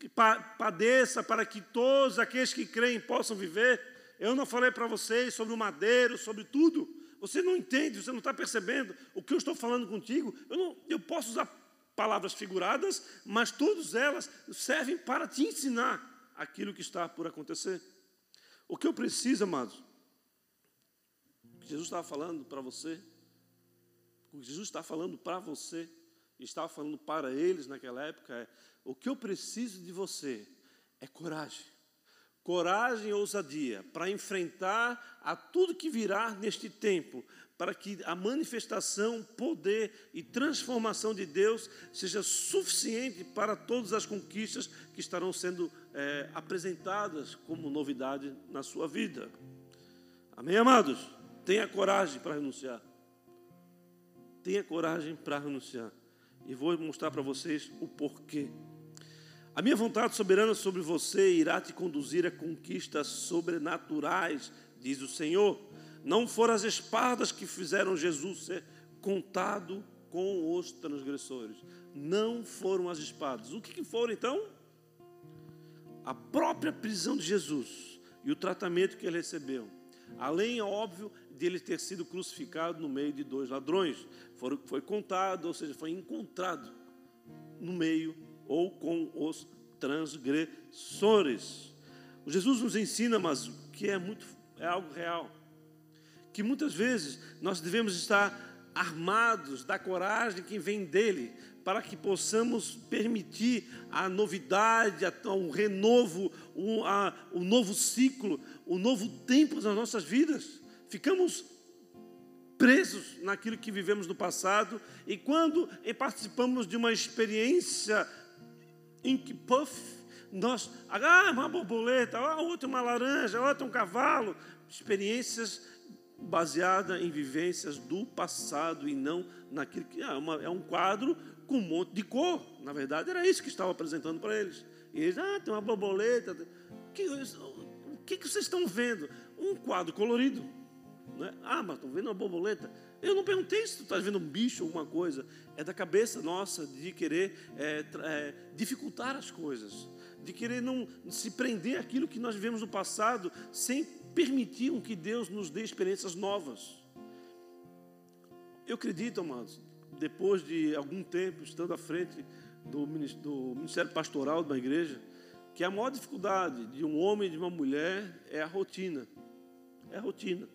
[SPEAKER 1] padeça, para que todos aqueles que creem possam viver. Eu não falei para vocês sobre o madeiro, sobre tudo. Você não entende, você não está percebendo o que eu estou falando contigo. Eu, não, eu posso usar palavras figuradas, mas todas elas servem para te ensinar aquilo que está por acontecer. O que eu preciso, amados, o que Jesus estava falando para você, o que Jesus está falando para você, e estava falando para eles naquela época é: o que eu preciso de você é coragem. Coragem e ousadia para enfrentar a tudo que virá neste tempo, para que a manifestação, poder e transformação de Deus seja suficiente para todas as conquistas que estarão sendo é, apresentadas como novidade na sua vida. Amém, amados? Tenha coragem para renunciar. Tenha coragem para renunciar. E vou mostrar para vocês o porquê. A minha vontade soberana sobre você irá te conduzir a conquistas sobrenaturais, diz o Senhor. Não foram as espadas que fizeram Jesus ser contado com os transgressores. Não foram as espadas. O que, que foram então? A própria prisão de Jesus e o tratamento que ele recebeu. Além, é óbvio, de ele ter sido crucificado no meio de dois ladrões. Foi, foi contado, ou seja, foi encontrado no meio ou com os transgressores. O Jesus nos ensina, mas que é muito é algo real que muitas vezes nós devemos estar armados da coragem que vem dele, para que possamos permitir a novidade, o renovo, o, a, o novo ciclo, o novo tempo das nossas vidas. Ficamos presos naquilo que vivemos no passado e quando participamos de uma experiência que, puff, nós, ah, uma borboleta, ah, outra uma laranja, outra um cavalo, experiências baseada em vivências do passado e não naquilo que ah, uma, é um quadro com um monte de cor. Na verdade, era isso que estava apresentando para eles. E eles, ah, tem uma borboleta. Que, o que, que vocês estão vendo? Um quadro colorido. Né? Ah, mas estão vendo uma borboleta? Eu não perguntei se tu estás vendo um bicho ou alguma coisa. É da cabeça nossa de querer é, é, dificultar as coisas, de querer não se prender aquilo que nós vivemos no passado sem permitiam que Deus nos dê experiências novas. Eu acredito, amados, depois de algum tempo estando à frente do ministério pastoral da igreja, que a maior dificuldade de um homem e de uma mulher é a rotina. É a rotina.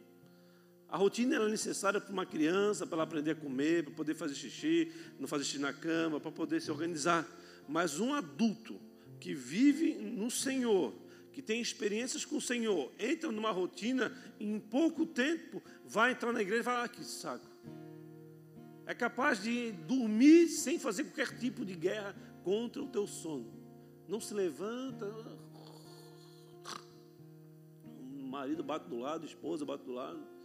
[SPEAKER 1] A rotina é necessária para uma criança, para ela aprender a comer, para poder fazer xixi, não fazer xixi na cama, para poder se organizar. Mas um adulto que vive no Senhor, que tem experiências com o Senhor, entra numa rotina e em pouco tempo vai entrar na igreja e vai, ah, que saco. É capaz de dormir sem fazer qualquer tipo de guerra contra o teu sono. Não se levanta. O marido bate do lado, a esposa bate do lado.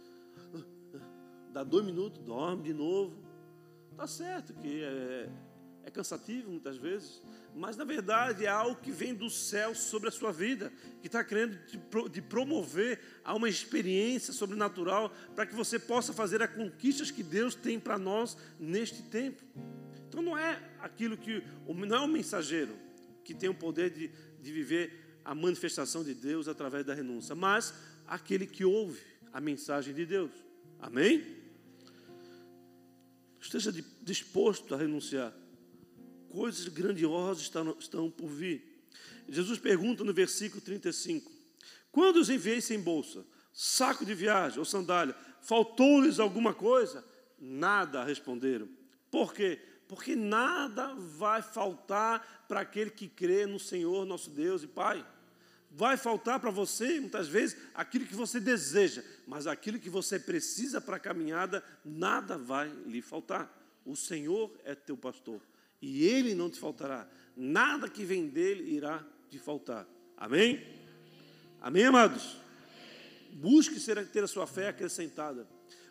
[SPEAKER 1] Dá dois minutos, dorme de novo. Tá certo que é, é cansativo muitas vezes, mas na verdade é algo que vem do céu sobre a sua vida, que está querendo de promover a uma experiência sobrenatural para que você possa fazer as conquistas que Deus tem para nós neste tempo. Então não é aquilo que não é o mensageiro que tem o poder de, de viver a manifestação de Deus através da renúncia, mas aquele que ouve a mensagem de Deus. Amém? Esteja disposto a renunciar coisas grandiosas estão, por vir. Jesus pergunta no versículo 35: Quando os enviei sem bolsa, saco de viagem ou sandália, faltou-lhes alguma coisa? Nada responderam. Por quê? Porque nada vai faltar para aquele que crê no Senhor nosso Deus e Pai. Vai faltar para você, muitas vezes, aquilo que você deseja, mas aquilo que você precisa para a caminhada, nada vai lhe faltar. O Senhor é teu pastor e ele não te faltará. Nada que vem dele irá te faltar. Amém? Amém, amados? Busque ter a sua fé acrescentada.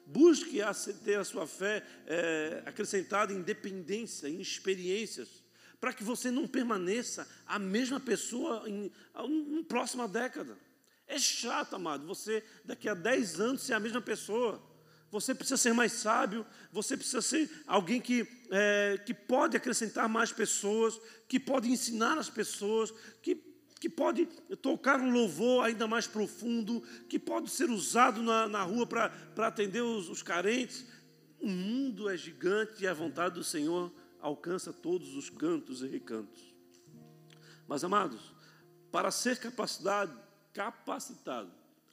[SPEAKER 1] Busque ter a sua fé é, acrescentada em dependência, em experiências, para que você não permaneça a mesma pessoa em, uma próxima década. É chato, amado, você daqui a 10 anos ser a mesma pessoa. você precisa ser mais sábio, você precisa ser alguém que, é, que pode acrescentar mais pessoas, que pode ensinar as pessoas, que, que pode tocar um louvor ainda mais profundo, que pode ser usado na, na rua para atender os, os carentes. O mundo é gigante e a vontade do Senhor alcança todos os cantos e recantos. Mas, amados, para ser capacitado, capacitado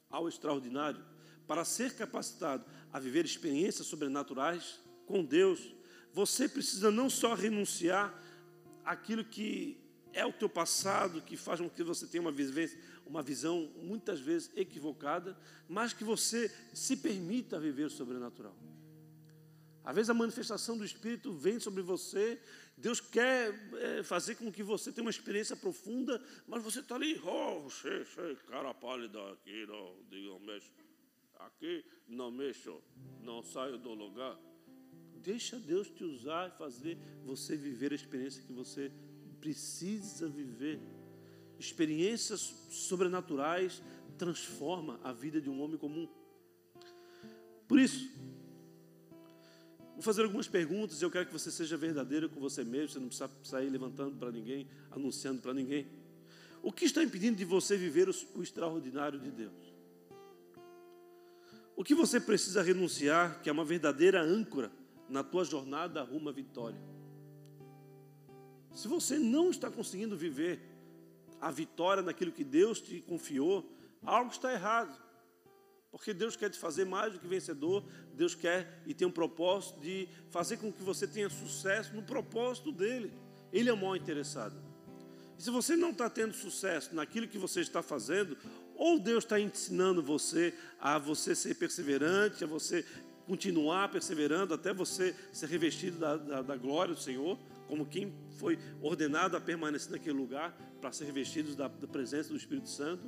[SPEAKER 1] ao extraordinário, para ser capacitado a viver experiências sobrenaturais com Deus, você precisa não só renunciar àquilo que é o teu passado, que faz com que você tenha uma, vivência, uma visão muitas vezes equivocada, mas que você se permita viver o sobrenatural. Às vezes a manifestação do Espírito vem sobre você, Deus quer é, fazer com que você tenha uma experiência profunda, mas você está ali, oh, sei, sei, cara pálida aqui, não, não mexe. Aqui não mexo, não saio do lugar. Deixa Deus te usar e fazer você viver a experiência que você precisa viver. Experiências sobrenaturais transforma a vida de um homem comum. Por isso, vou fazer algumas perguntas e eu quero que você seja verdadeiro com você mesmo, você não precisa sair levantando para ninguém, anunciando para ninguém. O que está impedindo de você viver o extraordinário de Deus? O que você precisa renunciar, que é uma verdadeira âncora na tua jornada rumo à vitória? Se você não está conseguindo viver a vitória naquilo que Deus te confiou, algo está errado. Porque Deus quer te fazer mais do que vencedor, Deus quer e tem um propósito de fazer com que você tenha sucesso no propósito dele. Ele é o maior interessado. E se você não está tendo sucesso naquilo que você está fazendo, ou Deus está ensinando você a você ser perseverante, a você continuar perseverando até você ser revestido da, da, da glória do Senhor, como quem foi ordenado a permanecer naquele lugar para ser revestido da, da, presença do Espírito Santo,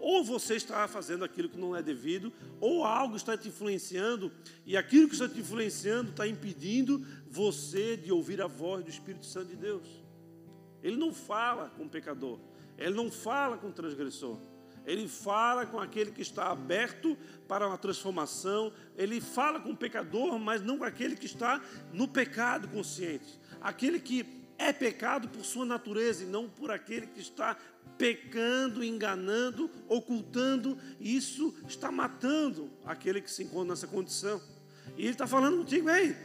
[SPEAKER 1] ou você está fazendo aquilo que não é devido, ou algo está te influenciando, e aquilo que está te influenciando está impedindo você de ouvir a voz do Espírito Santo de Deus. Ele não fala com o pecador, ele não fala com o transgressor. Ele fala com aquele que está aberto para uma transformação. Ele fala com o pecador, mas não com aquele que está no pecado consciente. Aquele que é pecado por sua natureza e não por aquele que está pecando, enganando, ocultando. Isso está matando aquele que se encontra nessa condição. E ele está falando contigo, ei,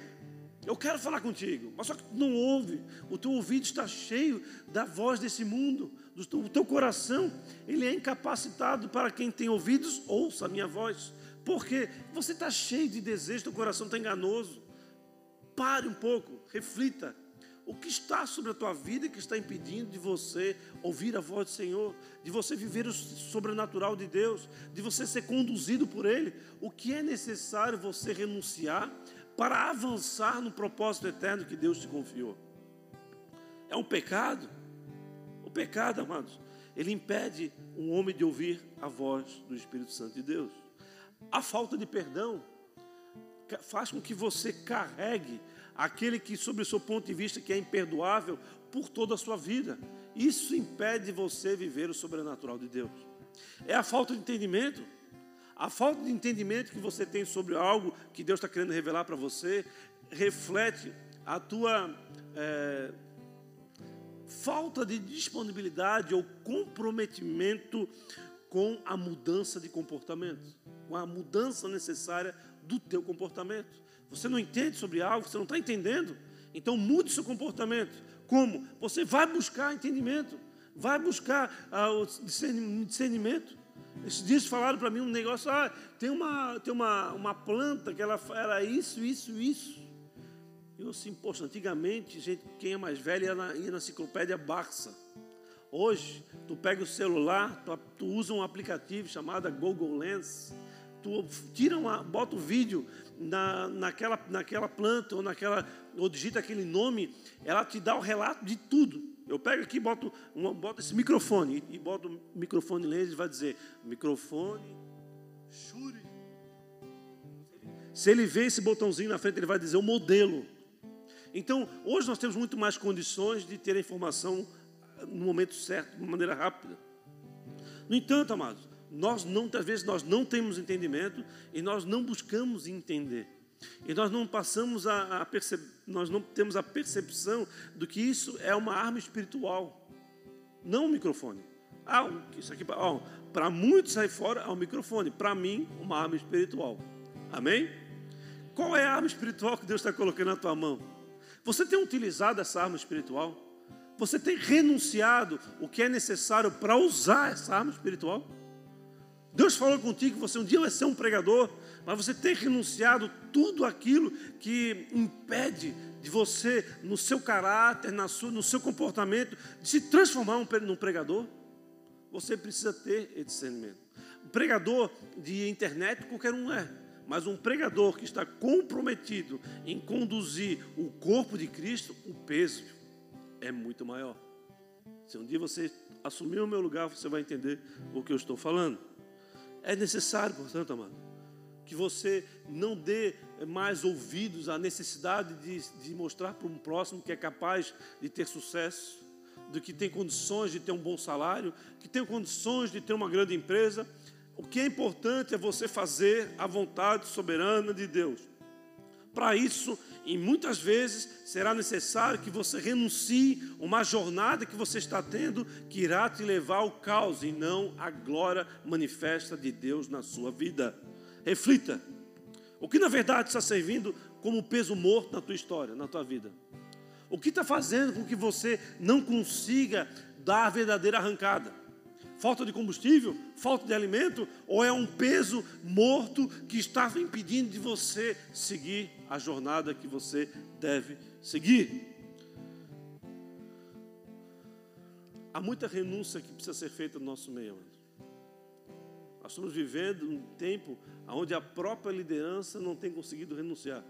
[SPEAKER 1] eu quero falar contigo, mas só que tu não ouve. O teu ouvido está cheio da voz desse mundo o teu coração, ele é incapacitado para quem tem ouvidos, ouça a minha voz. Porque você está cheio de desejo, teu coração está enganoso. Pare um pouco, reflita. O que está sobre a tua vida que está impedindo de você ouvir a voz do Senhor, de você viver o sobrenatural de Deus, de você ser conduzido por Ele? O que é necessário você renunciar para avançar no propósito eterno que Deus te confiou? É um pecado? pecado, amados, ele impede um homem de ouvir a voz do Espírito Santo de Deus. A falta de perdão faz com que você carregue aquele que, sob o seu ponto de vista, que é imperdoável por toda a sua vida. Isso impede você viver o sobrenatural de Deus. É a falta de entendimento. A falta de entendimento que você tem sobre algo que Deus está querendo revelar para você reflete a tua é, falta de disponibilidade ou comprometimento com a mudança de comportamento, com a mudança necessária do teu comportamento. Você não entende sobre algo, você não está entendendo, então mude seu comportamento. Como? Você vai buscar entendimento, vai buscar ah, discernimento. Esses dias falaram para mim um negócio, ah, tem uma, tem uma, uma planta que ela era isso, isso, isso. Eu assim, poxa, antigamente, gente, quem é mais velho ia na, ia na enciclopédia Barça. Hoje, tu pega o celular, tu, tu, usa um aplicativo chamado Google Lens, tu tira uma, bota o vídeo na, naquela, naquela planta ou naquela, ou digita aquele nome, ela te dá o relato de tudo. Eu pego aqui, boto, uma, boto esse microfone e, boto o microfone lens e vai dizer microfone Shure. Se ele vê esse botãozinho na frente, ele vai dizer o modelo. Então, hoje nós temos muito mais condições de ter a informação no momento certo, de uma maneira rápida. No entanto, amados, nós não, às vezes nós não temos entendimento e nós não buscamos entender. E nós não passamos a, a perceber, nós não temos a percepção do que isso é uma arma espiritual, não um microfone. Ah, isso aqui para muitos aí fora é um microfone, para mim uma arma espiritual. Amém? Qual é a arma espiritual que Deus está colocando na tua mão? Você tem utilizado essa arma espiritual? Você tem renunciado o que é necessário para usar essa arma espiritual? Deus falou contigo que você um dia vai ser um pregador, mas você tem renunciado tudo aquilo que impede de você, no seu caráter, na sua, no seu comportamento, de se transformar num pregador? Você precisa ter esse discernimento. Um pregador de internet qualquer um é, mas um pregador que está comprometido em conduzir o corpo de Cristo, o peso é muito maior. Se um dia você assumir o meu lugar, você vai entender o que eu estou falando. É necessário, portanto, amado, que você não dê mais ouvidos à necessidade de, de mostrar para um próximo que é capaz de ter sucesso, do que tem condições de ter um bom salário, que tem condições de ter uma grande empresa. O que é importante é você fazer a vontade soberana de Deus. Para isso, e muitas vezes será necessário que você renuncie uma jornada que você está tendo que irá te levar ao caos e não à glória manifesta de Deus na sua vida. Reflita. O que na verdade está servindo como peso morto na tua história, na tua vida? O que está fazendo com que você não consiga dar a verdadeira arrancada? Falta de combustível? Falta de alimento? Ou é um peso morto que está impedindo de você seguir a jornada que você deve seguir? Há muita renúncia que precisa ser feita no nosso meio. Nós estamos vivendo um tempo onde a própria liderança não tem conseguido renunciar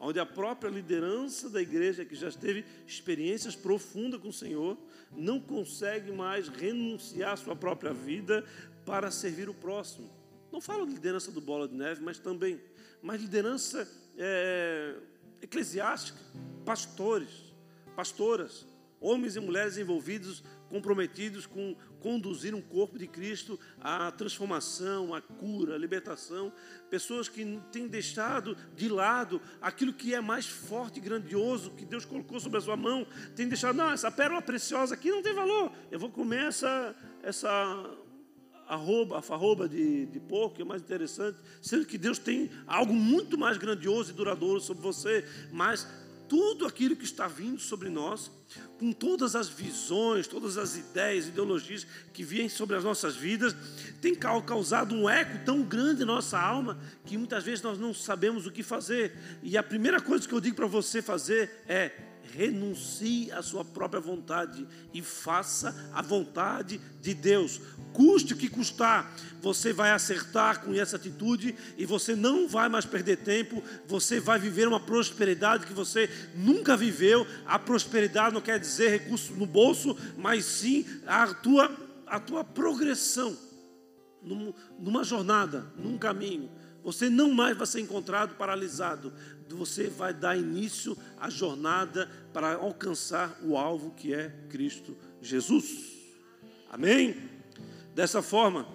[SPEAKER 1] onde a própria liderança da igreja, que já teve experiências profundas com o Senhor, não consegue mais renunciar à sua própria vida para servir o próximo. Não falo de liderança do Bola de Neve, mas também, mas liderança é, eclesiástica, pastores, pastoras, homens e mulheres envolvidos comprometidos com conduzir um corpo de Cristo à transformação, à cura, à libertação. Pessoas que têm deixado de lado aquilo que é mais forte e grandioso que Deus colocou sobre a sua mão. Têm deixado, não, essa pérola preciosa aqui não tem valor. Eu vou comer essa, essa arroba, a farroba de, de porco, que é mais interessante, sendo que Deus tem algo muito mais grandioso e duradouro sobre você, mas tudo aquilo que está vindo sobre nós, com todas as visões, todas as ideias, ideologias que vêm sobre as nossas vidas, tem causado um eco tão grande em nossa alma que muitas vezes nós não sabemos o que fazer. E a primeira coisa que eu digo para você fazer é renuncie à sua própria vontade e faça a vontade de Deus. Custe o que custar, você vai acertar com essa atitude e você não vai mais perder tempo, você vai viver uma prosperidade que você nunca viveu. A prosperidade não quer dizer recurso no bolso, mas sim a tua, a tua progressão numa jornada, num caminho. Você não mais vai ser encontrado paralisado. Você vai dar início à jornada para alcançar o alvo que é Cristo Jesus. Amém? Dessa forma,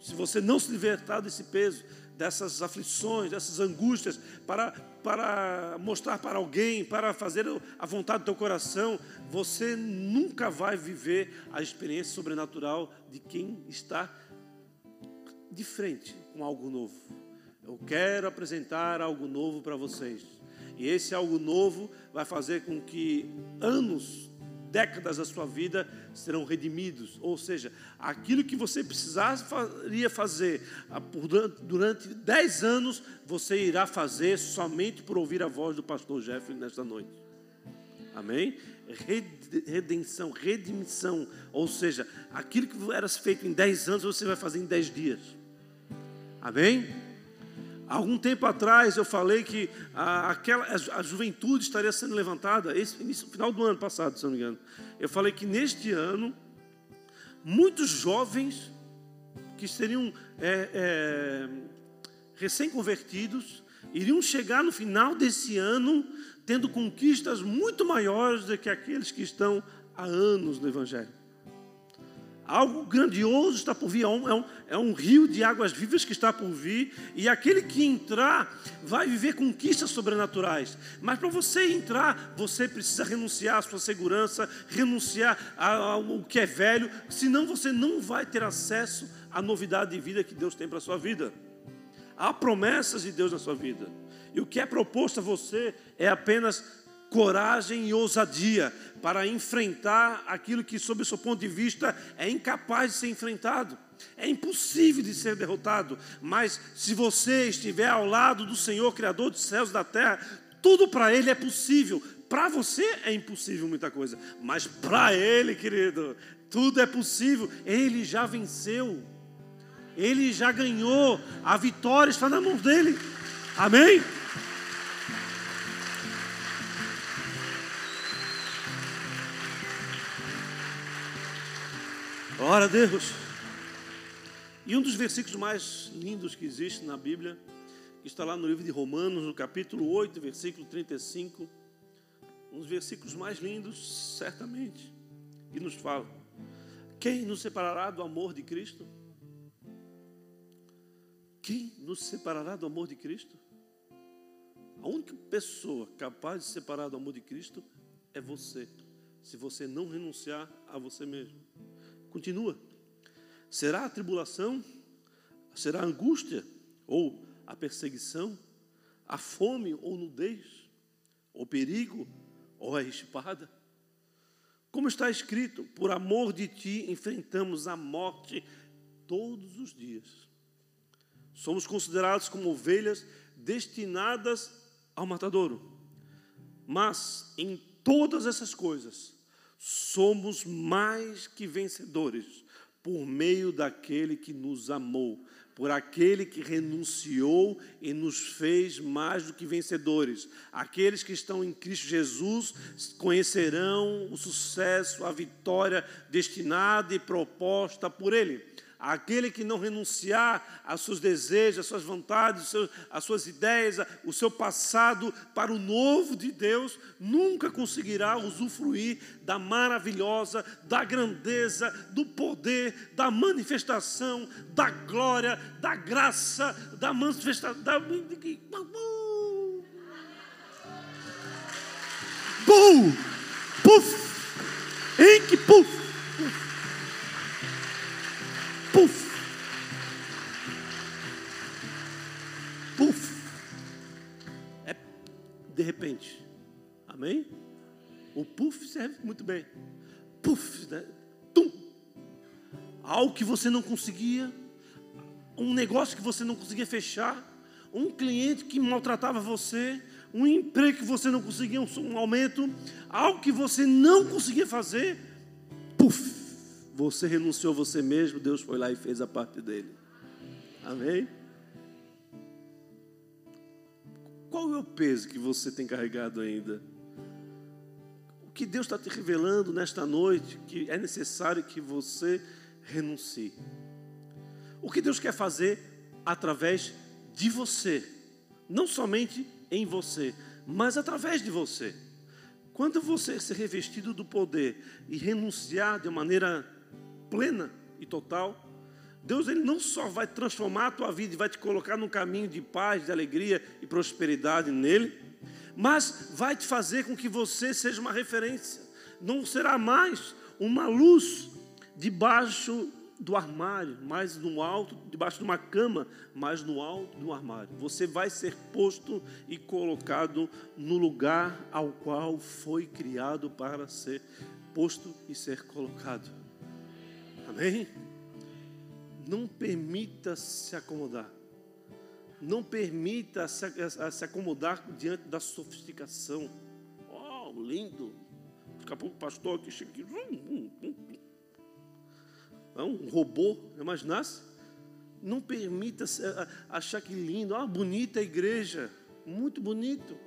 [SPEAKER 1] se você não se libertar desse peso, dessas aflições, dessas angústias, para, para mostrar para alguém, para fazer a vontade do teu coração, você nunca vai viver a experiência sobrenatural de quem está de frente com algo novo. Eu quero apresentar algo novo para vocês. E esse algo novo vai fazer com que anos, décadas da sua vida serão redimidos. Ou seja, aquilo que você precisaria fazer durante dez anos, você irá fazer somente por ouvir a voz do pastor Jeffrey nesta noite. Amém? Redenção, redimissão. Ou seja, aquilo que era feito em dez anos, você vai fazer em dez dias. Amém? Algum tempo atrás eu falei que a, aquela, a, juventude estaria sendo levantada, esse, início, final do ano passado, se não me engano. Eu falei que neste ano, muitos jovens que seriam é, é, recém-convertidos iriam chegar no final desse ano tendo conquistas muito maiores do que aqueles que estão há anos no Evangelho. Algo grandioso está por vir, é um, é, um, é um, rio de águas vivas que está por vir, e aquele que entrar vai viver conquistas sobrenaturais. Mas para você entrar, você precisa renunciar à sua segurança, renunciar ao que é velho, senão você não vai ter acesso à novidade de vida que Deus tem para a sua vida. Há promessas de Deus na sua vida, e o que é proposto a você é apenas coragem e ousadia para enfrentar aquilo que, sob o seu ponto de vista, é incapaz de ser enfrentado. É impossível de ser derrotado, mas se você estiver ao lado do Senhor, Criador dos céus e da terra, tudo para Ele é possível. Para você é impossível muita coisa, mas para Ele, querido, tudo é possível. Ele já venceu, Ele já ganhou, a vitória está na mão dele. Amém? Glória a Deus. E um dos versículos mais lindos que existe na Bíblia, que está lá no livro de Romanos, no capítulo 8, versículo 35, um dos versículos mais lindos, certamente, que nos fala: Quem nos separará do amor de Cristo? Quem nos separará do amor de Cristo? A única pessoa capaz de separar do amor de Cristo é você, se você não renunciar a você mesmo. Continua. Será a tribulação? Será a angústia? Ou a perseguição? A fome ou nudez? O perigo ou a espada? Como está escrito, por amor de ti enfrentamos a morte todos os dias. Somos considerados como ovelhas destinadas ao matadouro. Mas em todas essas coisas, somos mais que vencedores por meio daquele que nos amou, por aquele que renunciou e nos fez mais do que vencedores. Aqueles que estão em Cristo Jesus conhecerão o sucesso, a vitória destinada e proposta por Ele. Aquele que não renunciar aos seus desejos, às suas vontades, às suas ideias, o seu passado para o novo de Deus, nunca conseguirá usufruir da maravilhosa, da grandeza, do poder, da manifestação, da glória, da graça, da manifestação. Da... Puf! Em que puf! Puf! Puf! É de repente. Amém? O puff serve muito bem. Puf, né? Tum! Algo que você não conseguia, um negócio que você não conseguia fechar, um cliente que maltratava você, um emprego que você não conseguia, um aumento, algo que você não conseguia fazer, puf! Você renunciou a você mesmo, Deus foi lá e fez a parte dele. Amém? Qual é o peso que você tem carregado ainda? O que Deus está te revelando nesta noite que é necessário que você renuncie. O que Deus quer fazer através de você, não somente em você, mas através de você. Quando você ser revestido do poder e renunciar de maneira plena e total. Deus ele não só vai transformar a tua vida e vai te colocar num caminho de paz, de alegria e prosperidade nele, mas vai te fazer com que você seja uma referência. Não será mais uma luz debaixo do armário, mais no alto, debaixo de uma cama, mais no alto do armário. Você vai ser posto e colocado no lugar ao qual foi criado para ser posto e ser colocado. Amém? Não permita se acomodar. Não permita se, acomodar diante da sofisticação. Oh, lindo. Daqui a pouco o pastor aqui chega aqui. É um robô, imaginasse? Não permita achar que lindo, ah, bonita a igreja, muito bonito,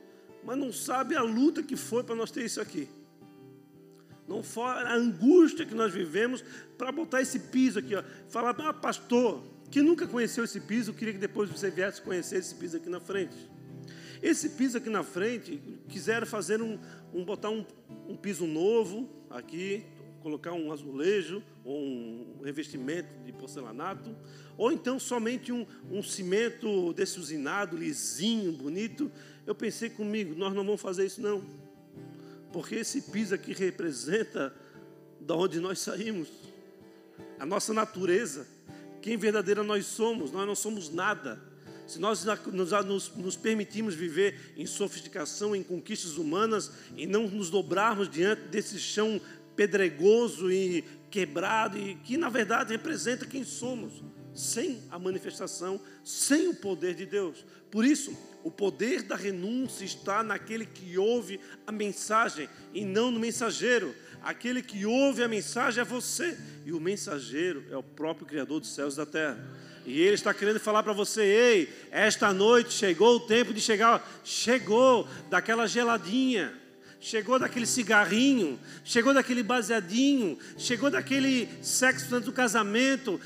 [SPEAKER 1] mas não sabe a luta que foi para nós ter isso aqui não fora a angústia que nós vivemos para botar esse piso aqui, ó. Falar, ah, pastor, que nunca conheceu esse piso, eu queria que depois você viesse conhecer esse piso aqui na frente. Esse piso aqui na frente, quiseram fazer um, um botar um, um piso novo aqui, colocar um azulejo, um revestimento de porcelanato, ou então somente um, um cimento desse usinado, lisinho, bonito. Eu pensei comigo, nós não vamos fazer isso não, porque esse piso aqui representa da onde nós saímos, a nossa natureza, quem verdadeira nós somos, nós não somos nada. Se nós nos, nos permitirmos viver em sofisticação, em conquistas humanas, e não nos dobrarmos diante desse chão pedregoso e quebrado, e que na verdade representa quem somos, sem a manifestação, sem o poder de Deus. Por isso, o poder da renúncia está naquele que ouve a mensagem e não no mensageiro. Aquele que ouve a mensagem é você, e o mensageiro é o próprio Criador dos céus e da terra. E ele está querendo falar para você: ei, esta noite chegou o tempo de chegar, chegou daquela geladinha chegou daquele cigarrinho, chegou daquele baseadinho, chegou daquele sexo antes do casamento,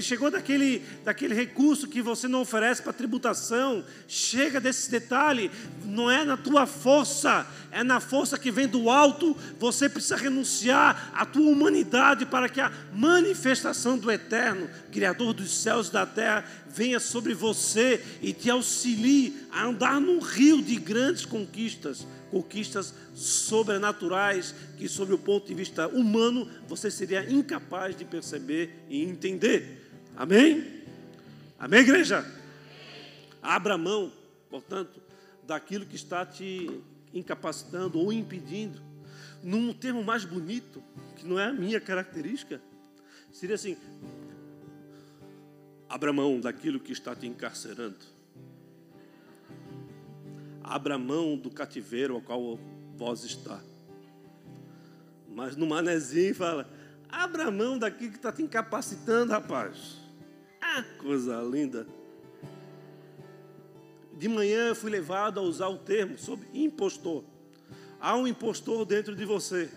[SPEAKER 1] chegou daquele, daquele recurso que você não oferece para tributação, chega desse detalhe, não é na tua força, é na força que vem do alto, você precisa renunciar à tua humanidade para que a manifestação do Eterno, Criador dos céus e da terra, venha sobre você e te auxilie a andar num rio de grandes conquistas conquistas sobrenaturais que, sob o ponto de vista humano, você seria incapaz de perceber e entender. Amém? Amém, igreja? Abra mão, portanto, daquilo que está te incapacitando ou impedindo. Num termo mais bonito, que não é a minha característica, seria assim: abra mão daquilo que está te encarcerando abra mão do cativeiro ao qual vós está. Mas no manezinho fala, abra mão daquilo que está te incapacitando, rapaz. Ah, coisa linda. De manhã eu fui levado a usar o termo sobre impostor. Há um impostor dentro de você.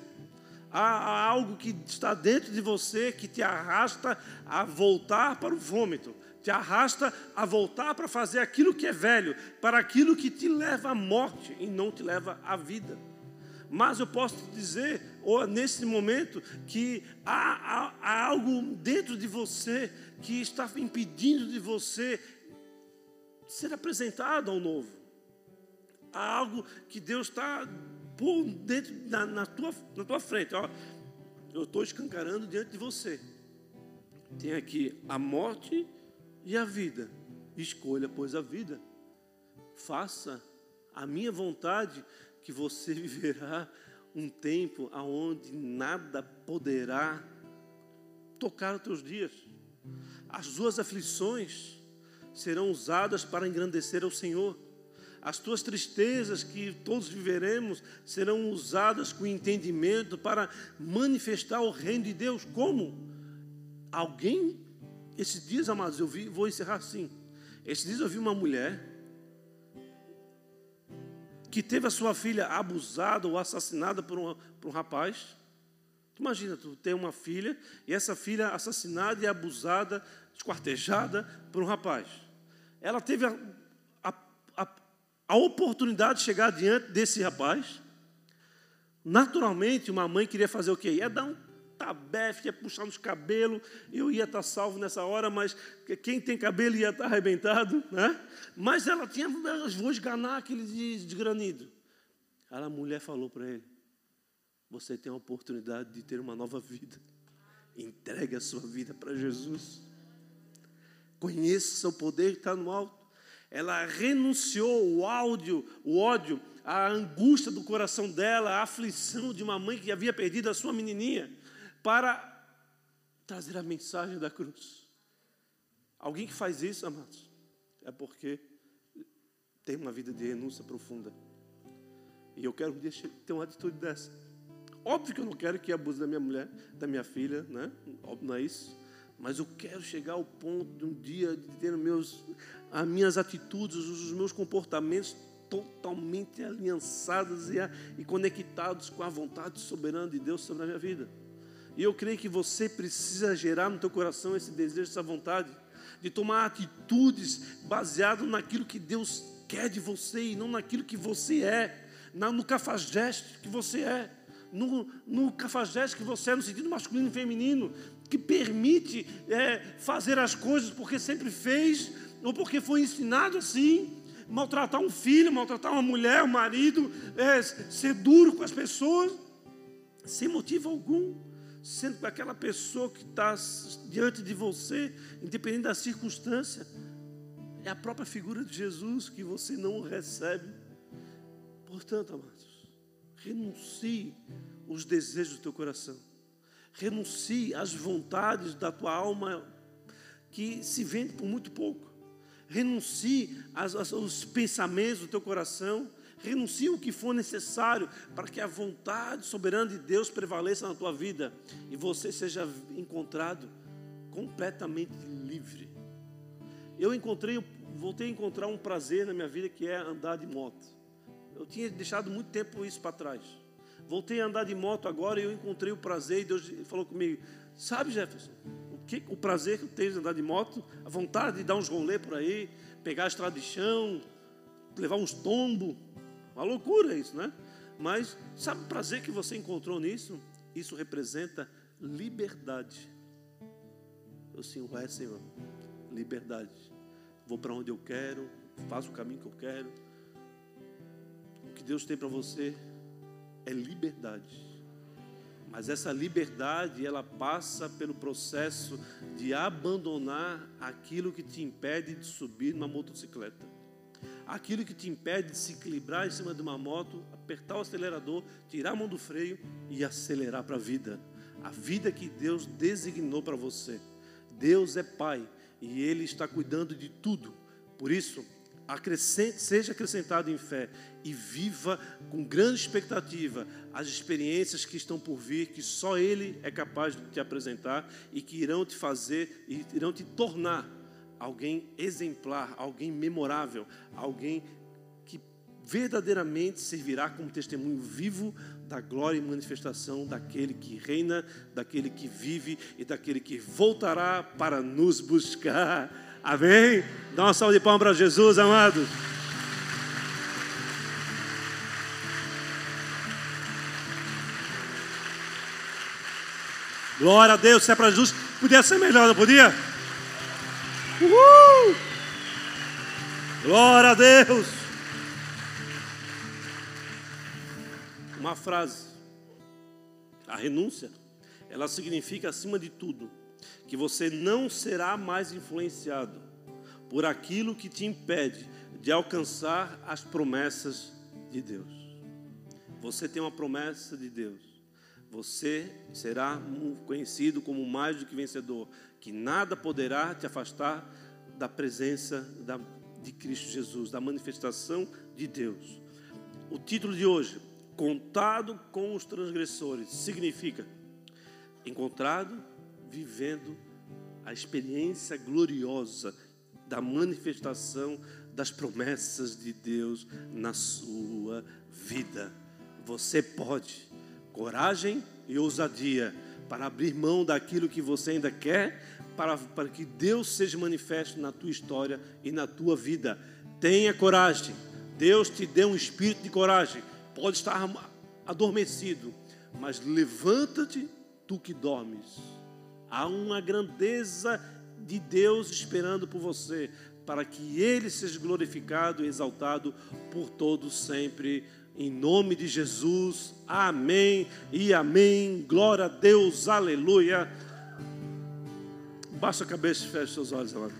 [SPEAKER 1] Há, há algo que está dentro de você que te arrasta a voltar para o vômito te arrasta a voltar para fazer aquilo que é velho, para aquilo que te leva à morte e não te leva à vida. Mas eu posso te dizer, ou nesse momento, que há, há, há algo dentro de você que está impedindo de você ser apresentado ao novo. Há algo que Deus está por dentro na, na, tua, na tua frente. Ó, eu estou escancarando diante de você. Tem aqui a morte e a vida? Escolha, pois, a vida. Faça a minha vontade, que você viverá um tempo aonde nada poderá tocar os teus dias. As suas aflições serão usadas para engrandecer ao Senhor. As tuas tristezas que todos viveremos serão usadas com entendimento para manifestar o reino de Deus. Como? Alguém esses dias, amados, eu vi, vou encerrar assim. Esses dias eu vi uma mulher que teve a sua filha abusada ou assassinada por um, por um rapaz. Imagina, tu tem uma filha e essa filha assassinada e abusada, esquartejada por um rapaz. Ela teve a, a, a, a oportunidade de chegar diante desse rapaz. Naturalmente, uma mãe queria fazer o quê? Ia dar um tabefe, ia puxar nos cabelos, eu ia estar salvo nessa hora, mas quem tem cabelo ia estar arrebentado, né? Mas ela tinha, vou esganar aquele desgranido. Aí a mulher falou para ele: Você tem a oportunidade de ter uma nova vida. Entregue a sua vida para Jesus. Conheça o poder que está no alto. Ela renunciou o áudio, o ódio, a angústia do coração dela, a aflição de uma mãe que havia perdido a sua menininha para trazer a mensagem da cruz. Alguém que faz isso, amados, é porque tem uma vida de renúncia profunda. E eu quero um dia ter uma atitude dessa. Óbvio que eu não quero que abuse da minha mulher, da minha filha, né? Óbvio, não é isso. Mas eu quero chegar ao ponto de um dia de ter meus, as minhas atitudes, os meus comportamentos totalmente aliançados e, e conectados com a vontade soberana de Deus sobre a minha vida. E eu creio que você precisa gerar no teu coração esse desejo, essa vontade de tomar atitudes baseado naquilo que Deus quer de você e não naquilo que você é, no cafajeste que você é. no, no cafajeste que você é, no sentido masculino e feminino, que permite é, fazer as coisas porque sempre fez, ou porque foi ensinado assim, maltratar um filho, maltratar uma mulher, um marido, é, ser duro com as pessoas, sem motivo algum, sendo que aquela pessoa que está diante de você, independente da circunstância, é a própria figura de Jesus que você não recebe. Portanto, amados, renuncie os desejos do teu coração. Renuncie às vontades da tua alma que se vende por muito pouco. Renuncie aos pensamentos do teu coração. Renuncie o que for necessário para que a vontade soberana de Deus prevaleça na tua vida e você seja encontrado completamente livre. Eu encontrei, voltei a encontrar um prazer na minha vida que é andar de moto. Eu tinha deixado muito tempo isso para trás. Voltei a andar de moto agora e eu encontrei o prazer e Deus falou comigo: Sabe, Jefferson, o, que, o prazer que eu tenho de andar de moto, a vontade de dar uns rolê por aí, pegar a estrada de chão, levar uns tombos. Uma loucura isso, né? Mas sabe o prazer que você encontrou nisso? Isso representa liberdade. Eu sim, ué, Senhor, liberdade. Vou para onde eu quero, faço o caminho que eu quero. O que Deus tem para você é liberdade. Mas essa liberdade, ela passa pelo processo de abandonar aquilo que te impede de subir numa motocicleta. Aquilo que te impede de se equilibrar em cima de uma moto, apertar o acelerador, tirar a mão do freio e acelerar para a vida. A vida que Deus designou para você. Deus é Pai e Ele está cuidando de tudo. Por isso, acrescente, seja acrescentado em fé e viva com grande expectativa as experiências que estão por vir, que só Ele é capaz de te apresentar e que irão te fazer e irão te tornar alguém exemplar, alguém memorável, alguém que verdadeiramente servirá como testemunho vivo da glória e manifestação daquele que reina, daquele que vive e daquele que voltará para nos buscar. Amém? Dá uma salva de palmas para Jesus, amados. Glória a Deus, se é para Jesus, podia ser melhor, não podia? Uhul! Glória a Deus! Uma frase. A renúncia, ela significa, acima de tudo, que você não será mais influenciado por aquilo que te impede de alcançar as promessas de Deus. Você tem uma promessa de Deus. Você será conhecido como mais do que vencedor, que nada poderá te afastar da presença de Cristo Jesus, da manifestação de Deus. O título de hoje, Contado com os transgressores, significa encontrado vivendo a experiência gloriosa da manifestação das promessas de Deus na sua vida. Você pode, coragem e ousadia para abrir mão daquilo que você ainda quer, para, para que Deus seja manifesto na tua história e na tua vida. Tenha coragem. Deus te deu um espírito de coragem. Pode estar adormecido, mas levanta-te, tu que dormes Há uma grandeza de Deus esperando por você, para que Ele seja glorificado e exaltado por todos sempre. Em nome de Jesus, amém e amém. Glória a Deus, aleluia. Baixa a cabeça e feche seus olhos, amado.